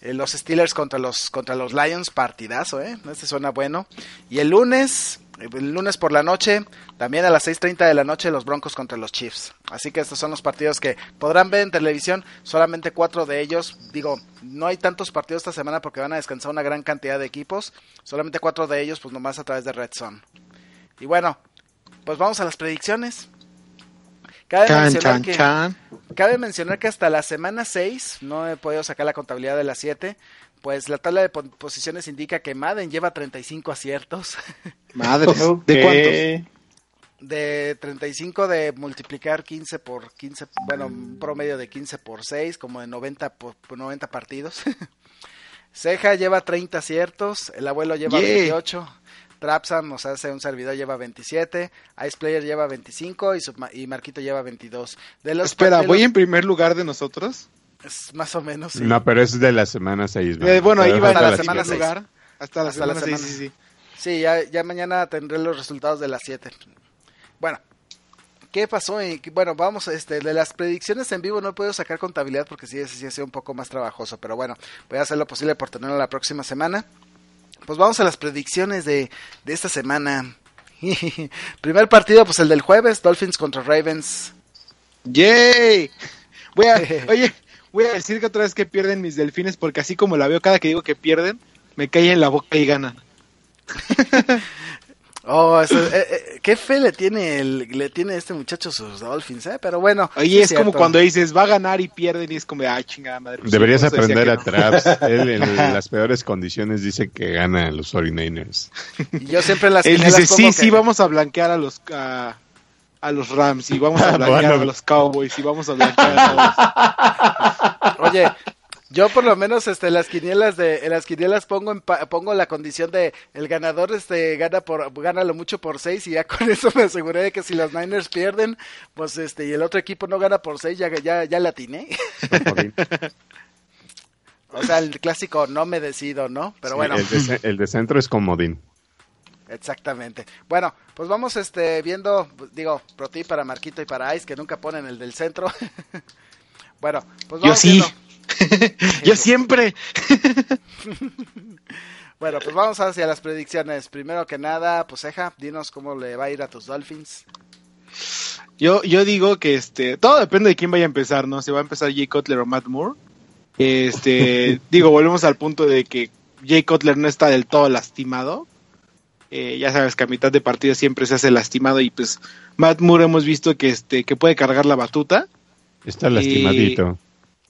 A: Eh, los Steelers contra los, contra los Lions, partidazo, ¿eh? Este suena bueno. Y el lunes, el lunes por la noche, también a las 6.30 de la noche, los Broncos contra los Chiefs. Así que estos son los partidos que podrán ver en televisión, solamente cuatro de ellos. Digo, no hay tantos partidos esta semana porque van a descansar una gran cantidad de equipos, solamente cuatro de ellos, pues nomás a través de Red Zone. Y bueno, pues vamos a las predicciones. Cabe,
C: Chan,
A: mencionar,
C: chan,
A: que,
C: chan.
A: cabe mencionar que hasta la semana 6, no he podido sacar la contabilidad de las 7, pues la tabla de po- posiciones indica que Madden lleva 35 aciertos.
C: Madres. ¿De
D: Ok.
C: cuántos?
A: de 35 de multiplicar 15 por 15, bueno, un promedio de 15 por 6, como de 90 por, por 90 partidos. Ceja lleva 30 aciertos, el abuelo lleva
C: Yeah.
A: 28, Trapsam, o sea, hace un servidor lleva 27, Ice Player lleva 25 y, Subma- y Marquito lleva 22. De los
C: Espera,
A: de
C: ¿voy
A: los-
C: en primer lugar de nosotros?
A: es más o menos, sí.
B: No, pero es de la semana 6.
C: Eh, bueno, ahí va
A: la
C: la
A: semana
C: semana
A: seis.
C: lugar. Hasta la
A: Hasta la
C: semana,
A: semana.
C: sí, sí, sí.
A: Sí, ya, ya mañana tendré los resultados de las 7. Bueno, ¿qué pasó? Y, Bueno, vamos, este, de las predicciones en vivo no puedo sacar contabilidad porque sí, sí, sí ha sido un poco más trabajoso, pero bueno, voy a hacer lo posible por tenerlo la próxima semana. Pues vamos a las predicciones de, de esta semana. Primer partido, pues el del jueves, Dolphins contra Ravens.
C: ¡Yay! Voy a, oye, voy a decir que otra vez que pierden mis delfines porque así como la veo cada que digo que pierden, me cae en la boca y ganan.
A: Oh, eso- eh, eh, qué fe le tiene el, le tiene este muchacho a sus Dolphins, eh, pero bueno.
C: Oye,
A: sí
C: es como cuando dices va a ganar y pierden y es como ay, chingada madre. pues,
B: Deberías
C: decía
B: aprender a. Traps. Él en las peores condiciones dice que gana a los 49ers.
A: Y yo siempre en las
C: Él dice, sí,
A: que-
C: sí, vamos a blanquear a los a, a los Rams y vamos a blanquear
B: Bueno.
C: a los Cowboys y vamos a blanquear a todos.
A: Oye, yo por lo menos este en las quinielas de en las quinielas pongo en pa- pongo la condición de el ganador este gana por gana lo mucho por seis y ya con eso me aseguré de que si los Niners pierden, pues este y el otro equipo no gana por seis, ya ya ya la atiné. O sea, el clásico no me decido, ¿no? Pero
B: Sí,
A: bueno,
B: el, de, ce- el de centro es comodín.
A: exactamente. Bueno, pues vamos este viendo, digo, pro ti para Marquito y para Ice que nunca ponen el del centro. bueno, pues
C: Yo
A: vamos
C: sí.
A: viendo.
C: Yo siempre.
A: Bueno, pues vamos hacia las predicciones. Primero que nada, pues Eja, dinos cómo le va a ir a tus Dolphins.
C: Yo, yo digo que este, todo depende de quién vaya a empezar, ¿no? Si va a empezar Jay Cutler o Matt Moore. Este, digo, volvemos al punto de que Jay Cutler no está del todo lastimado. Eh, ya sabes que a mitad de partido siempre se hace lastimado y pues Matt Moore hemos visto que este, que puede cargar la batuta.
B: Está lastimadito.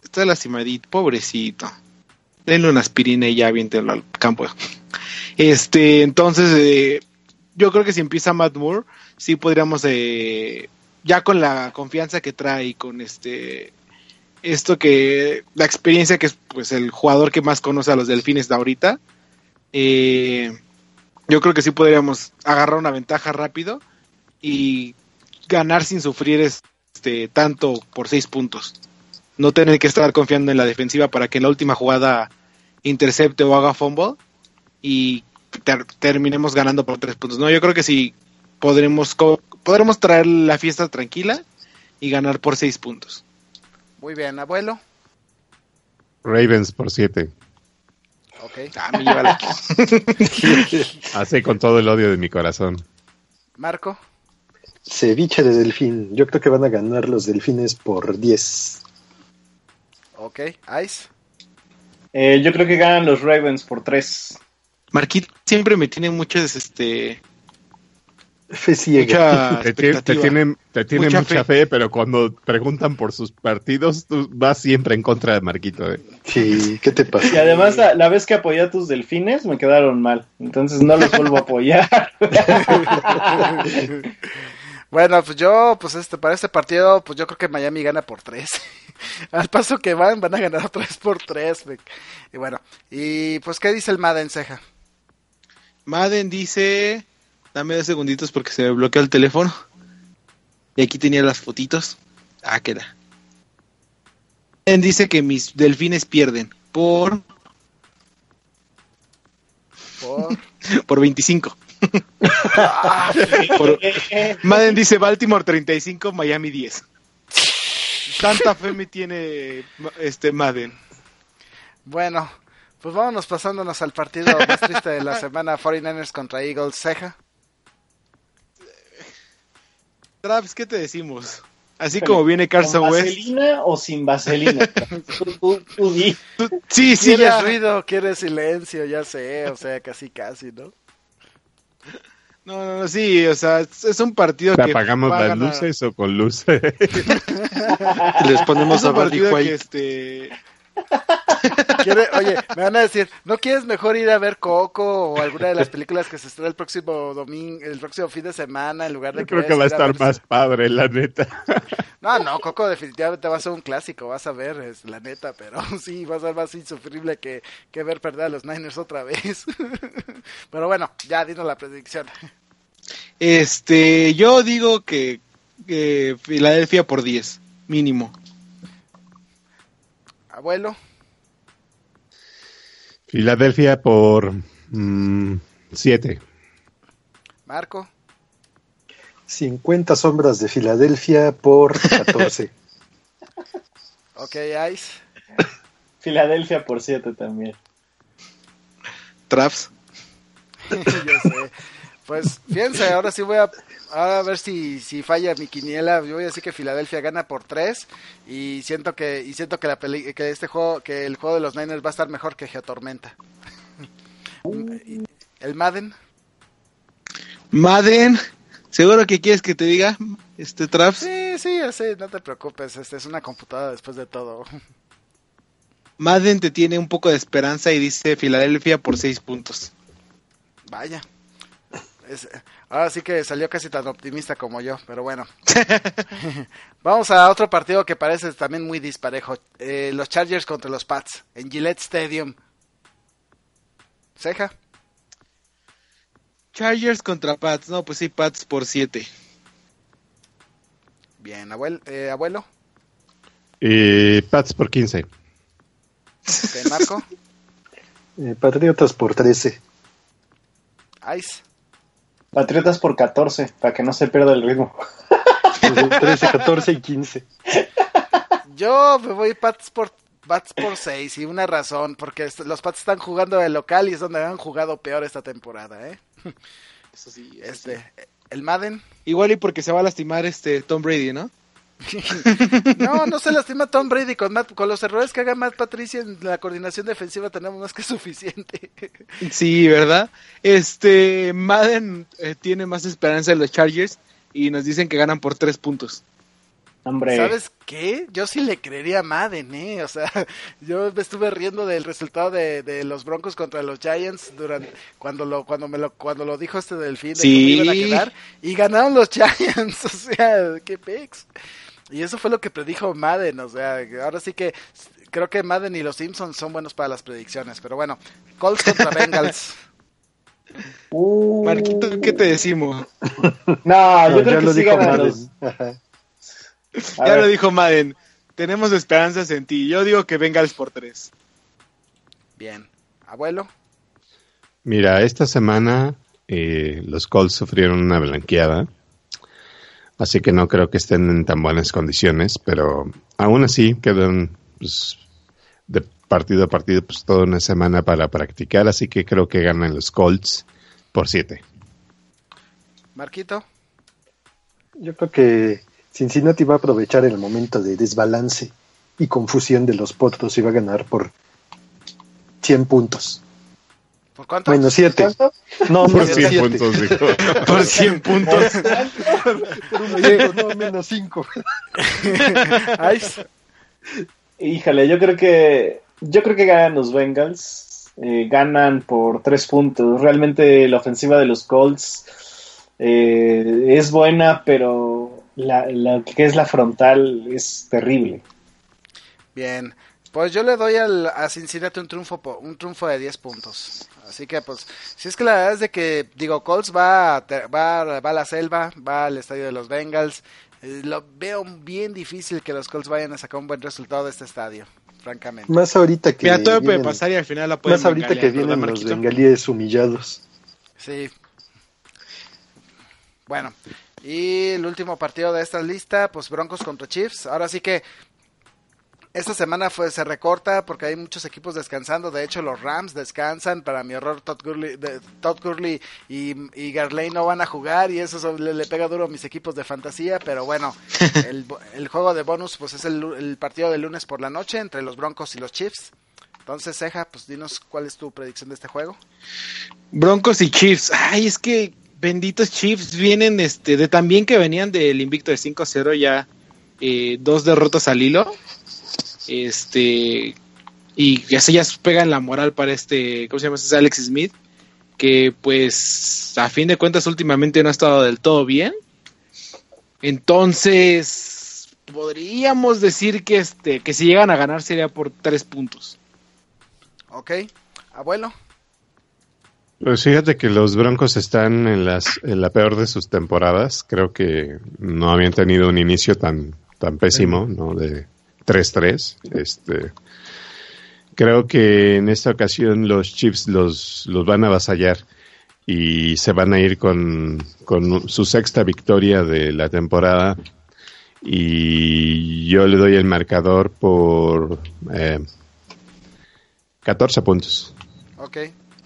C: Está lastimadito, pobrecito. Denle una aspirina y ya aviéntenlo al campo. Este, entonces, eh, yo creo que si empieza Matt Moore, sí podríamos, eh, ya con la confianza que trae y con este, esto que, la experiencia que es pues el jugador que más conoce a los delfines de ahorita, eh, yo creo que sí podríamos agarrar una ventaja rápido y ganar sin sufrir este tanto por seis puntos no tener que estar confiando en la defensiva para que en la última jugada intercepte o haga fumble y ter- terminemos ganando por tres puntos. No, yo creo que sí podremos co- podremos traer la fiesta tranquila y ganar por seis puntos.
A: Muy bien, abuelo.
B: Ravens por 7.
A: Ok.
C: Ah, me lleva la-
B: Hace con todo el odio de mi corazón.
A: Marco.
E: Ceviche de delfín. Yo creo que van a ganar los delfines por 10.
A: Ok. Ice.
D: Eh, yo creo que ganan los Ravens por tres.
C: Marquito siempre me tiene muchas este
E: Fe ciega.
C: Mucha
B: Te, tie- te tienen, te tienen
C: Mucha
B: mucha,
C: fe.
B: fe. pero cuando preguntan por sus partidos, tú vas siempre en contra de Marquito. ¿eh?
E: Sí, ¿qué te pasa?
D: Y además, la, la vez que apoyé a tus delfines, me quedaron mal. Entonces no los vuelvo a apoyar.
A: Bueno, pues yo, pues este, para este partido, pues yo creo que Miami gana por tres. Al paso que van, van a ganar otra vez por tres. Y bueno, y pues, ¿qué dice el Madden Ceja?
C: Madden dice, dame dos segunditos porque se me bloqueó el teléfono. Y aquí tenía las fotitos. Ah, queda. Madden dice que mis delfines pierden por,
A: Por...
C: por 25. Por- Madden dice Baltimore 35, Miami 10. Tanta fe me tiene este Madden.
A: Bueno, pues vámonos pasándonos al partido más triste de la semana, 49ers contra Eagles, Ceja.
C: Traps, ¿qué te decimos? Así como viene Carson
D: ¿Con
C: West.
D: vaselina o sin vaselina? Tú- tú- tú di.
C: Sí, sí,
A: ¿Quieres
C: ya.
A: ruido? ¿Quieres silencio? Ya sé, o sea, casi casi, ¿no?
C: No, no, no, sí, o sea, es es un partido
B: ¿Te
C: que
B: apagamos las luces o con luces?
E: Les ponemos
C: Es
E: a
C: un
E: Barry
C: partido que
E: White.
C: este
A: ¿Quiere- Oye, me van a decir, ¿no quieres mejor ir a ver Coco o alguna de las películas que se estrena el próximo domingo, el próximo fin de semana en lugar de
B: Yo creo que va a estar más padre, la neta.
A: No, no, Coco definitivamente va a ser un clásico, vas a ver, es la neta, pero sí, va a ser más insufrible que, que ver perder a los Niners otra vez. Pero bueno, ya dinos la predicción.
C: este yo digo que, que Filadelfia por 10, mínimo.
A: Abuelo,
B: Filadelfia por 7.
A: Marco,
E: 50 sombras de Filadelfia por 14.
A: ok, Ice,
D: Filadelfia por siete también.
C: Traps.
A: yo sé. Pues fíjense, ahora sí voy a, ahora a ver si, si falla mi quiniela. Yo voy a decir que Filadelfia gana por tres y siento que y siento que la peli- que este juego que el juego de los Niners va a estar mejor que Geotormenta. El Madden,
C: Madden, ¿seguro que quieres que te diga este Traps?
A: sí, sí, sé, no te preocupes, este es una computadora después de todo.
C: Madden te tiene un poco de esperanza y dice Filadelfia por 6 puntos.
A: Vaya. Es- ahora sí que salió casi tan optimista como yo, pero bueno. Vamos a otro partido que parece también muy disparejo. Eh, los Chargers contra los Pats en Gillette Stadium. Ceja.
C: Chargers contra Pats, no, pues sí, Pats por 7.
A: Bien, abuelo. Eh, abuelo.
B: Pats por 15.
A: Ok, Marco.
E: Eh, Patriotas por 13.
A: Ice.
D: Patriotas por 14, para que no se pierda el ritmo.
E: 13, 14 y 15.
A: Yo me voy Pats por Pats por 6 y una razón, porque los Pats están jugando de local y es donde han jugado peor esta temporada, ¿eh?
C: Eso sí,
A: Este, el Madden.
C: Igual y porque se va a lastimar este Tom Brady, ¿no?
A: No, no se lastima Tom Brady con, Matt- con los errores que haga Matt Patricia en la coordinación defensiva tenemos más que suficiente.
C: Sí, ¿verdad? Este Madden eh, tiene más esperanza en los Chargers y nos dicen que ganan por 3 puntos.
D: Hombre,
A: ¿Sabes qué? Yo sí le creería a Madden, ¿eh? O sea, yo me estuve riendo del resultado de, de los Broncos contra los Giants durante cuando lo cuando me lo cuando lo dijo este del fin de
C: Sí.
A: cómo iban a quedar y ganaron los Giants, o sea, qué pex. Y eso fue lo que predijo Madden, o sea, ahora sí que creo que Madden y los Simpsons son buenos para las predicciones, pero bueno, Colts contra Bengals.
D: uh,
C: Marquito, ¿qué te decimos?
D: No, yo
E: No,
D: creo
E: ya
D: que
E: lo
D: sí
E: dijo Madden.
C: ya
D: ver,
C: lo dijo Madden. Tenemos esperanzas en ti. Yo digo que Bengals por 3.
A: Bien. Abuelo.
B: Mira, esta semana eh, los Colts sufrieron una blanqueada, así que no creo que estén en tan buenas condiciones, pero aún así quedan pues, de partido a partido pues toda una semana para practicar, así que creo que ganan los Colts por 7.
A: Marquito.
E: Yo creo que Cincinnati va a aprovechar el momento de desbalance y confusión de los potros y va a ganar por 100 puntos.
A: ¿Por cuánto?
E: Bueno, siete.
D: ¿Cuánto?
E: No,
B: Por
E: menos
B: 100
E: siete.
B: puntos, dijo.
C: Por 100
E: O,
C: puntos.
E: por un minuto, no, menos cinco.
A: Ay,
D: Híjole, yo creo que yo creo que ganan los Bengals. Eh, ganan por tres puntos. Realmente la ofensiva de los Colts eh, es buena, pero la, la que es la frontal es terrible.
A: Bien, pues yo le doy al, a Cincinnati un triunfo, un triunfo de 10 puntos. Así que pues, si es que la verdad es de que, digo, Colts va, a va, va a la selva, va al estadio de los Bengals. Eh, lo veo bien difícil que los Colts vayan a sacar un buen resultado de este estadio, francamente.
E: Más ahorita que.
C: Mira, todo puede pasar y al final la pueden
E: Más ahorita que
C: bengalear, ¿verdad,
E: vienen los bengalíes humillados.
A: Sí. Bueno, y el último partido de esta lista, pues Broncos contra Chiefs. Ahora sí que esta semana fue, se recorta porque hay muchos equipos descansando. De hecho, los Rams descansan. Para mi horror, Todd Gurley, de- Todd Gurley y, y Garley no van a jugar y eso so- le, le pega duro a mis equipos de fantasía. Pero bueno, el, el juego de bonus pues es el, el partido de lunes por la noche entre los Broncos y los Chiefs. Entonces, Ceja, pues dinos cuál es tu predicción de este juego.
C: Broncos y Chiefs. Ay, es que benditos Chiefs vienen este de también que venían del invicto de 5-0 ya eh, dos derrotas al hilo. Este y ya se ya pegan la moral para este, ¿cómo se llama? Ese Alex Smith, que pues a fin de cuentas últimamente no ha estado del todo bien. Entonces, podríamos decir que este que si llegan a ganar sería por tres puntos.
A: ¿Ok? Abuelo.
B: Pues fíjate que los Broncos están en, las, en la peor de sus temporadas. Creo que no habían tenido un inicio tan, tan pésimo, ¿no? De 3-3. Este, creo que en esta ocasión los Chiefs los, los van a avasallar y se van a ir con, con su sexta victoria de la temporada. Y yo le doy el marcador por eh, 14 puntos.
A: Ok.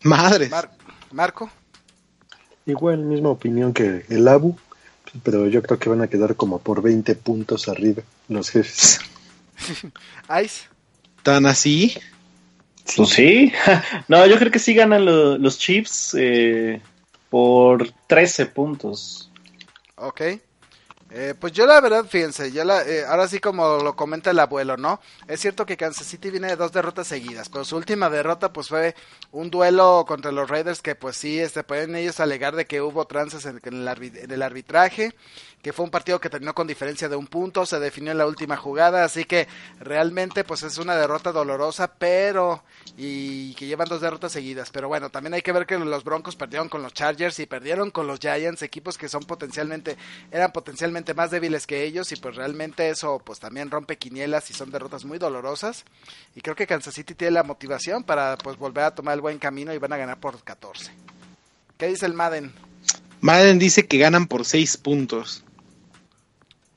C: Madres.
A: Mar- Marco.
E: Igual, misma opinión que el Abu, pero yo creo que van a quedar como por 20 puntos arriba los jefes.
A: Ice.
C: Tan así.
D: Pues sí. No, yo creo que sí ganan lo- los Chiefs eh, por 13 puntos.
A: Ok. Eh, pues yo la verdad, fíjense, yo la, eh, ahora sí como lo comenta el abuelo, ¿no? Es cierto que Kansas City viene de dos derrotas seguidas, pero su última derrota pues fue un duelo contra los Raiders que pues sí, este, pueden ellos alegar de que hubo tranzas en, el, en el arbitraje, que fue un partido que terminó con diferencia de un punto, se definió en la última jugada, así que realmente pues es una derrota dolorosa, pero y que llevan dos derrotas seguidas, pero bueno, también hay que ver que los Broncos perdieron con los Chargers y perdieron con los Giants, equipos que son potencialmente eran potencialmente más débiles que ellos y pues realmente eso pues también rompe quinielas y son derrotas muy dolorosas y creo que Kansas City tiene la motivación para pues volver a tomar el buen camino y van a ganar por 14. ¿Qué dice el Madden?
C: Madden dice que ganan por seis puntos.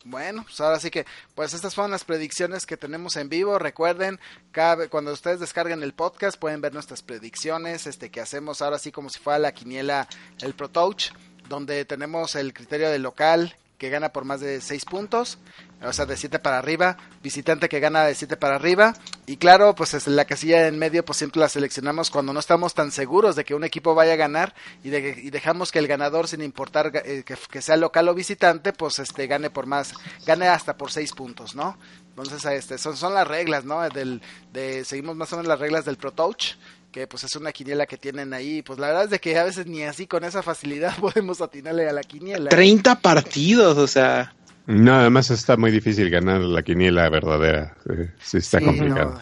A: Bueno, pues ahora sí que, pues estas fueron las predicciones que tenemos en vivo. Recuerden, cada, cuando ustedes descarguen el podcast pueden ver nuestras predicciones, este que hacemos ahora sí como si fuera la quiniela el Pro Touch, donde tenemos el criterio del local que gana por más de 6 puntos, o sea, de 7 para arriba, visitante que gana de 7 para arriba, y claro, pues es la casilla en medio, pues siempre la seleccionamos cuando no estamos tan seguros de que un equipo vaya a ganar y, de- dejamos que el ganador, sin importar eh, que, que sea local o visitante, pues este gane por más, gane hasta por 6 puntos, ¿no? Entonces, este, son, son las reglas, ¿no? Del, de, seguimos más o menos las reglas del Pro Touch, que pues es una quiniela que tienen ahí, pues la verdad es de que a veces ni así con esa facilidad podemos atinarle a la quiniela.
C: 30 partidos, o sea.
B: No, además está muy difícil ganar la quiniela verdadera. Eh, Sí, está
A: Sí,
B: complicado.
A: no,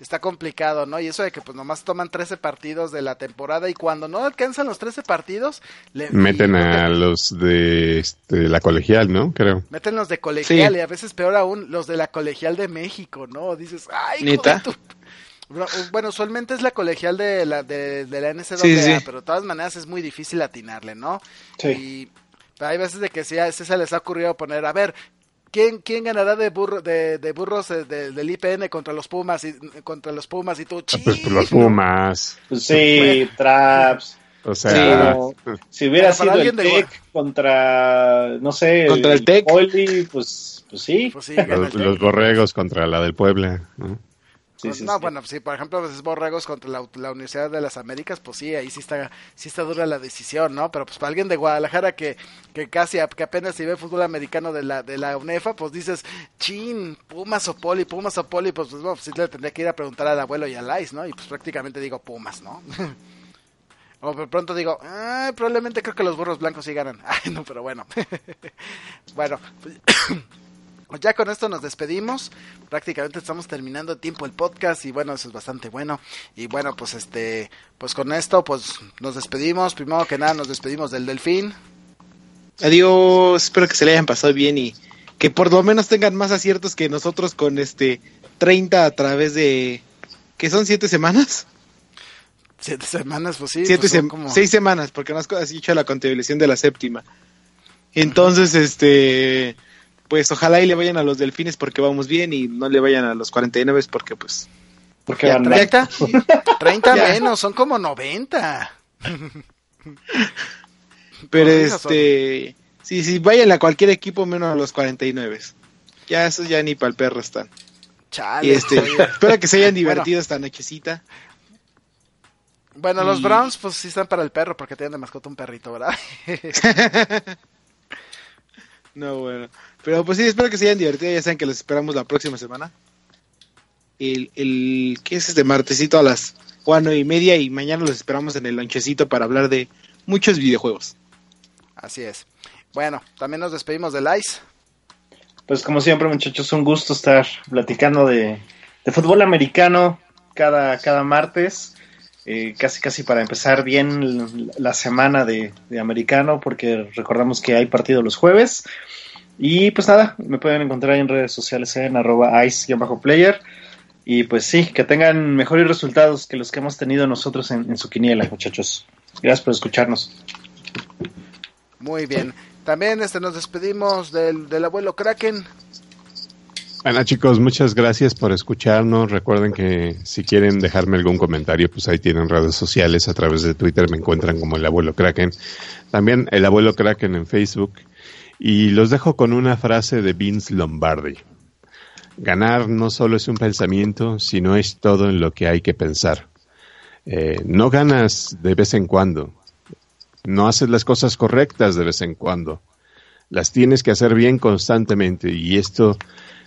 A: está complicado, ¿no? Y eso de que pues nomás toman 13 partidos de la temporada y cuando no alcanzan los 13 partidos, le
B: Meten
A: y-
B: a los de este, la colegial, ¿no? Creo.
A: Meten los de colegial
C: Sí.
A: y a veces peor aún los de la colegial de México, ¿no? Dices, ay, de tu-". Bro, Bueno, usualmente es la colegial de la, de, de la NCAA,
C: Sí, sí.
A: pero de todas maneras es muy difícil atinarle, ¿no?
D: Sí.
A: Y pero hay veces de que sí, a sí se les ha ocurrido poner, a ver, ¿quién, quién ganará de, burro, de, de burros de- del IPN contra los Pumas y contra los Pumas y tú,
B: Ah, Pues por los. Pumas.
D: Pues sí, Traps.
B: O sea,
D: si hubiera sido el Tec contra, no sé,
C: Contra el Tec.
D: Poli, pues, pues sí.
A: Pues sí, el
B: los, los borregos contra la del Puebla. ¿no?
D: Sí,
A: Pues
D: sí,
A: no,
D: sí.
A: bueno, sí, por ejemplo, es Borregos contra la, la Universidad de las Américas, pues sí, ahí sí está, sí está dura la decisión, ¿no? Pero pues para alguien de Guadalajara que, que casi, que apenas se ve fútbol americano de la, de la UNEFA, pues dices, chin, Pumas o Poli, Pumas o Poli, pues, pues bueno, sí le tendría que ir a preguntar al abuelo y al Lais, ¿no? Y pues prácticamente digo Pumas, ¿no? O de pronto digo, ah, probablemente creo que los burros blancos sí ganan. Ay, no, pero bueno. bueno, pues, pues ya con esto nos despedimos. Prácticamente estamos terminando a tiempo el podcast y bueno, eso es bastante bueno. Y bueno, pues este, pues con esto pues nos despedimos. Primero que nada nos despedimos del Delfín.
C: Adiós, espero que se le hayan pasado bien y que por lo menos tengan más aciertos que nosotros con este 30 a través de... ¿Qué son? ¿Siete semanas?
A: Siete semanas, pues sí.
C: Siete
A: pues,
C: sem-
A: como-
C: Seis semanas, porque no has dicho la contabilización de la séptima. Entonces, este... Pues ojalá y le vayan a los delfines porque vamos bien y no le vayan a los 49 porque pues...
D: Porque
A: Ya,
D: van
A: 30, 30
C: Ya.
A: menos, son como 90.
C: Pero este... Sí, sí, vayan a cualquier equipo menos a los 49. Ya, eso ya ni para el perro están.
A: Chale.
C: Y este, espero que se hayan divertido esta nochecita.
A: Bueno, los Browns pues sí están para el perro porque tienen de mascota un perrito, ¿verdad?
C: No, bueno. Pero pues sí, espero que se hayan divertido. Ya saben que los esperamos la próxima semana. El, el ¿qué es este martesito a las cuatro y media? Y mañana los esperamos en el lonchecito para hablar de muchos videojuegos.
A: Así es. Bueno, también nos despedimos del Ice.
D: Pues como siempre, muchachos, un gusto estar platicando de, de fútbol americano cada, cada martes. Eh, casi casi para empezar bien la semana de, de americano, porque recordamos que hay partido los jueves. Y pues nada, me pueden encontrar en redes sociales en arroba ice-player. Y pues sí, que tengan mejores resultados que los que hemos tenido nosotros en, en su quiniela, muchachos. Gracias por escucharnos.
A: Muy bien. También este nos despedimos del, del abuelo Kraken.
B: Bueno chicos, muchas gracias por escucharnos. Recuerden que si quieren dejarme algún comentario, pues ahí tienen redes sociales. A través de Twitter me encuentran como el abuelo Kraken. También el abuelo Kraken en Facebook. Y los dejo con una frase de Vince Lombardi. Ganar no solo es un pensamiento, sino es todo en lo que hay que pensar. Eh, no ganas de vez en cuando. No haces las cosas correctas de vez en cuando. Las tienes que hacer bien constantemente y esto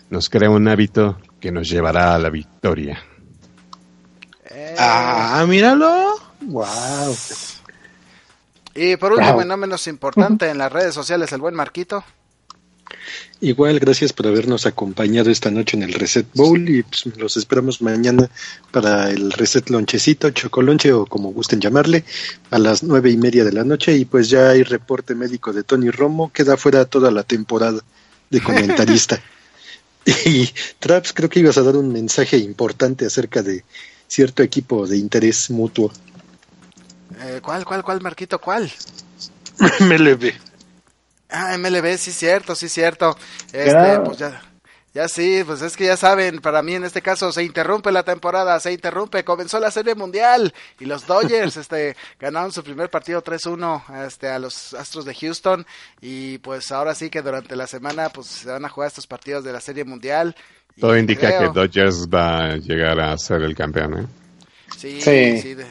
B: nos crea un hábito que nos llevará a la victoria.
C: Ah, míralo.
E: Wow.
A: Y por último, y no menos importante, en las redes sociales, el buen Marquito.
E: Igual, gracias por habernos acompañado esta noche en el Reset Bowl y pues, los esperamos mañana para el Reset Lonchecito, Chocolonche o como gusten llamarle, a las nueve y media de la noche y pues ya hay reporte médico de Tony Romo, queda fuera toda la temporada de comentarista. y Traps, creo que ibas a dar un mensaje importante acerca de cierto equipo de interés mutuo.
A: Eh, ¿Cuál, cuál, cuál, Marquito? ¿Cuál?
E: MLB.
A: Ah, MLB, sí, cierto, sí, cierto. Este,
D: Claro.
A: pues ya, ya sí, pues es que ya saben, para mí en este caso se interrumpe la temporada, se interrumpe, comenzó la serie mundial y los Dodgers, este, ganaron su primer partido 3-1, este, a los Astros de Houston y pues ahora sí que durante la semana, pues se van a jugar estos partidos de la serie mundial.
B: Todo indica
A: creo-
B: que Dodgers va a llegar a ser el campeón. ¿eh?
A: Sí,
D: Sí.
A: sí. de-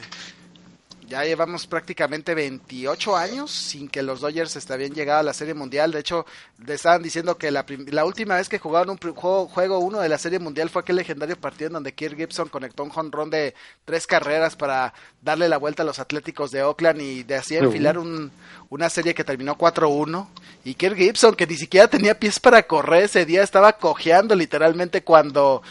A: ya llevamos prácticamente 28 años sin que los Dodgers este, habían llegado a la Serie Mundial. De hecho, le estaban diciendo que la, la última vez que jugaron un juego, juego uno de la Serie Mundial fue aquel legendario partido en donde Kirk Gibson conectó un jonrón de tres carreras para darle la vuelta a los Atléticos de Oakland y de así enfilar un, una serie que terminó 4-1. Y Kirk Gibson, que ni siquiera tenía pies para correr ese día, estaba cojeando literalmente cuando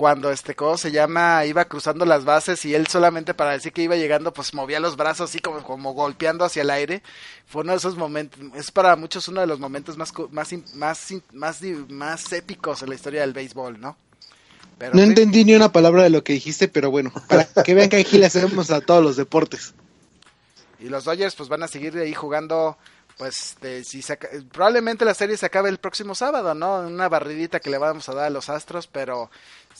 A: cuando este cómo se llama iba cruzando las bases y él solamente para decir que iba llegando pues movía los brazos así como como golpeando hacia el aire. Fue uno de esos momentos es para muchos uno de los momentos más más más más más épicos en la historia del béisbol no pero
C: No
A: sí,
C: entendí ni una palabra de lo que dijiste, pero bueno, para que vean que aquí le hacemos a todos los deportes.
A: y los Dodgers pues van a seguir ahí jugando pues si se probablemente la serie se acabe el próximo sábado no una barridita que le vamos a dar a los Astros pero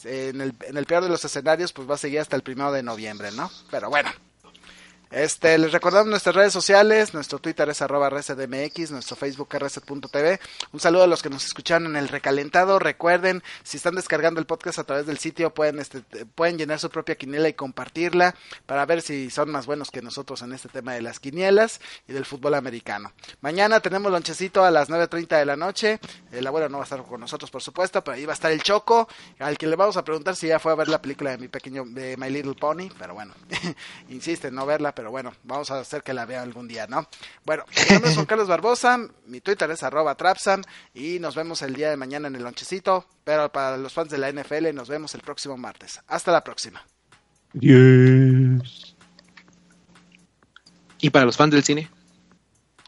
A: eh, en el, en el peor de los escenarios pues va a seguir hasta el primero de noviembre no pero bueno Este, les recordamos nuestras redes sociales, nuestro Twitter es arroba nuestro Facebook es reset.tv. Un saludo a los que nos escuchan en el recalentado. Recuerden, si están descargando el podcast a través del sitio, pueden, este, pueden llenar su propia quiniela y compartirla para ver si son más buenos que nosotros en este tema de las quinielas y del fútbol americano. Mañana tenemos lonchecito a las 9.30 de la noche. El abuelo no va a estar con nosotros, por supuesto, pero ahí va a estar el Choco, al que le vamos a preguntar si ya fue a ver la película de mi pequeño, de My Little Pony, pero bueno, insiste en no verla, bueno, vamos a hacer que la vea algún día, ¿no? Bueno, mi nombre es Juan Carlos Barbosa, mi Twitter es arroba trapsam y nos vemos el día de mañana en el lonchecito, pero para los fans de la NFL nos vemos el próximo martes. Hasta la próxima.
B: Adiós.
C: Y para los fans del cine.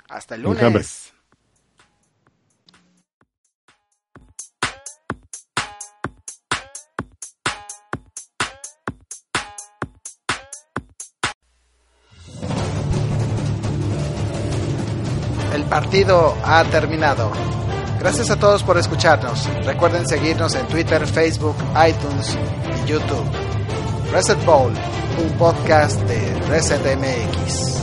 A: Hasta el
B: Enjambre.
A: lunes. Partido ha terminado. Gracias a todos por escucharnos. Recuerden seguirnos en Twitter, Facebook, iTunes y YouTube. Reset Bowl, un podcast de Reset MX.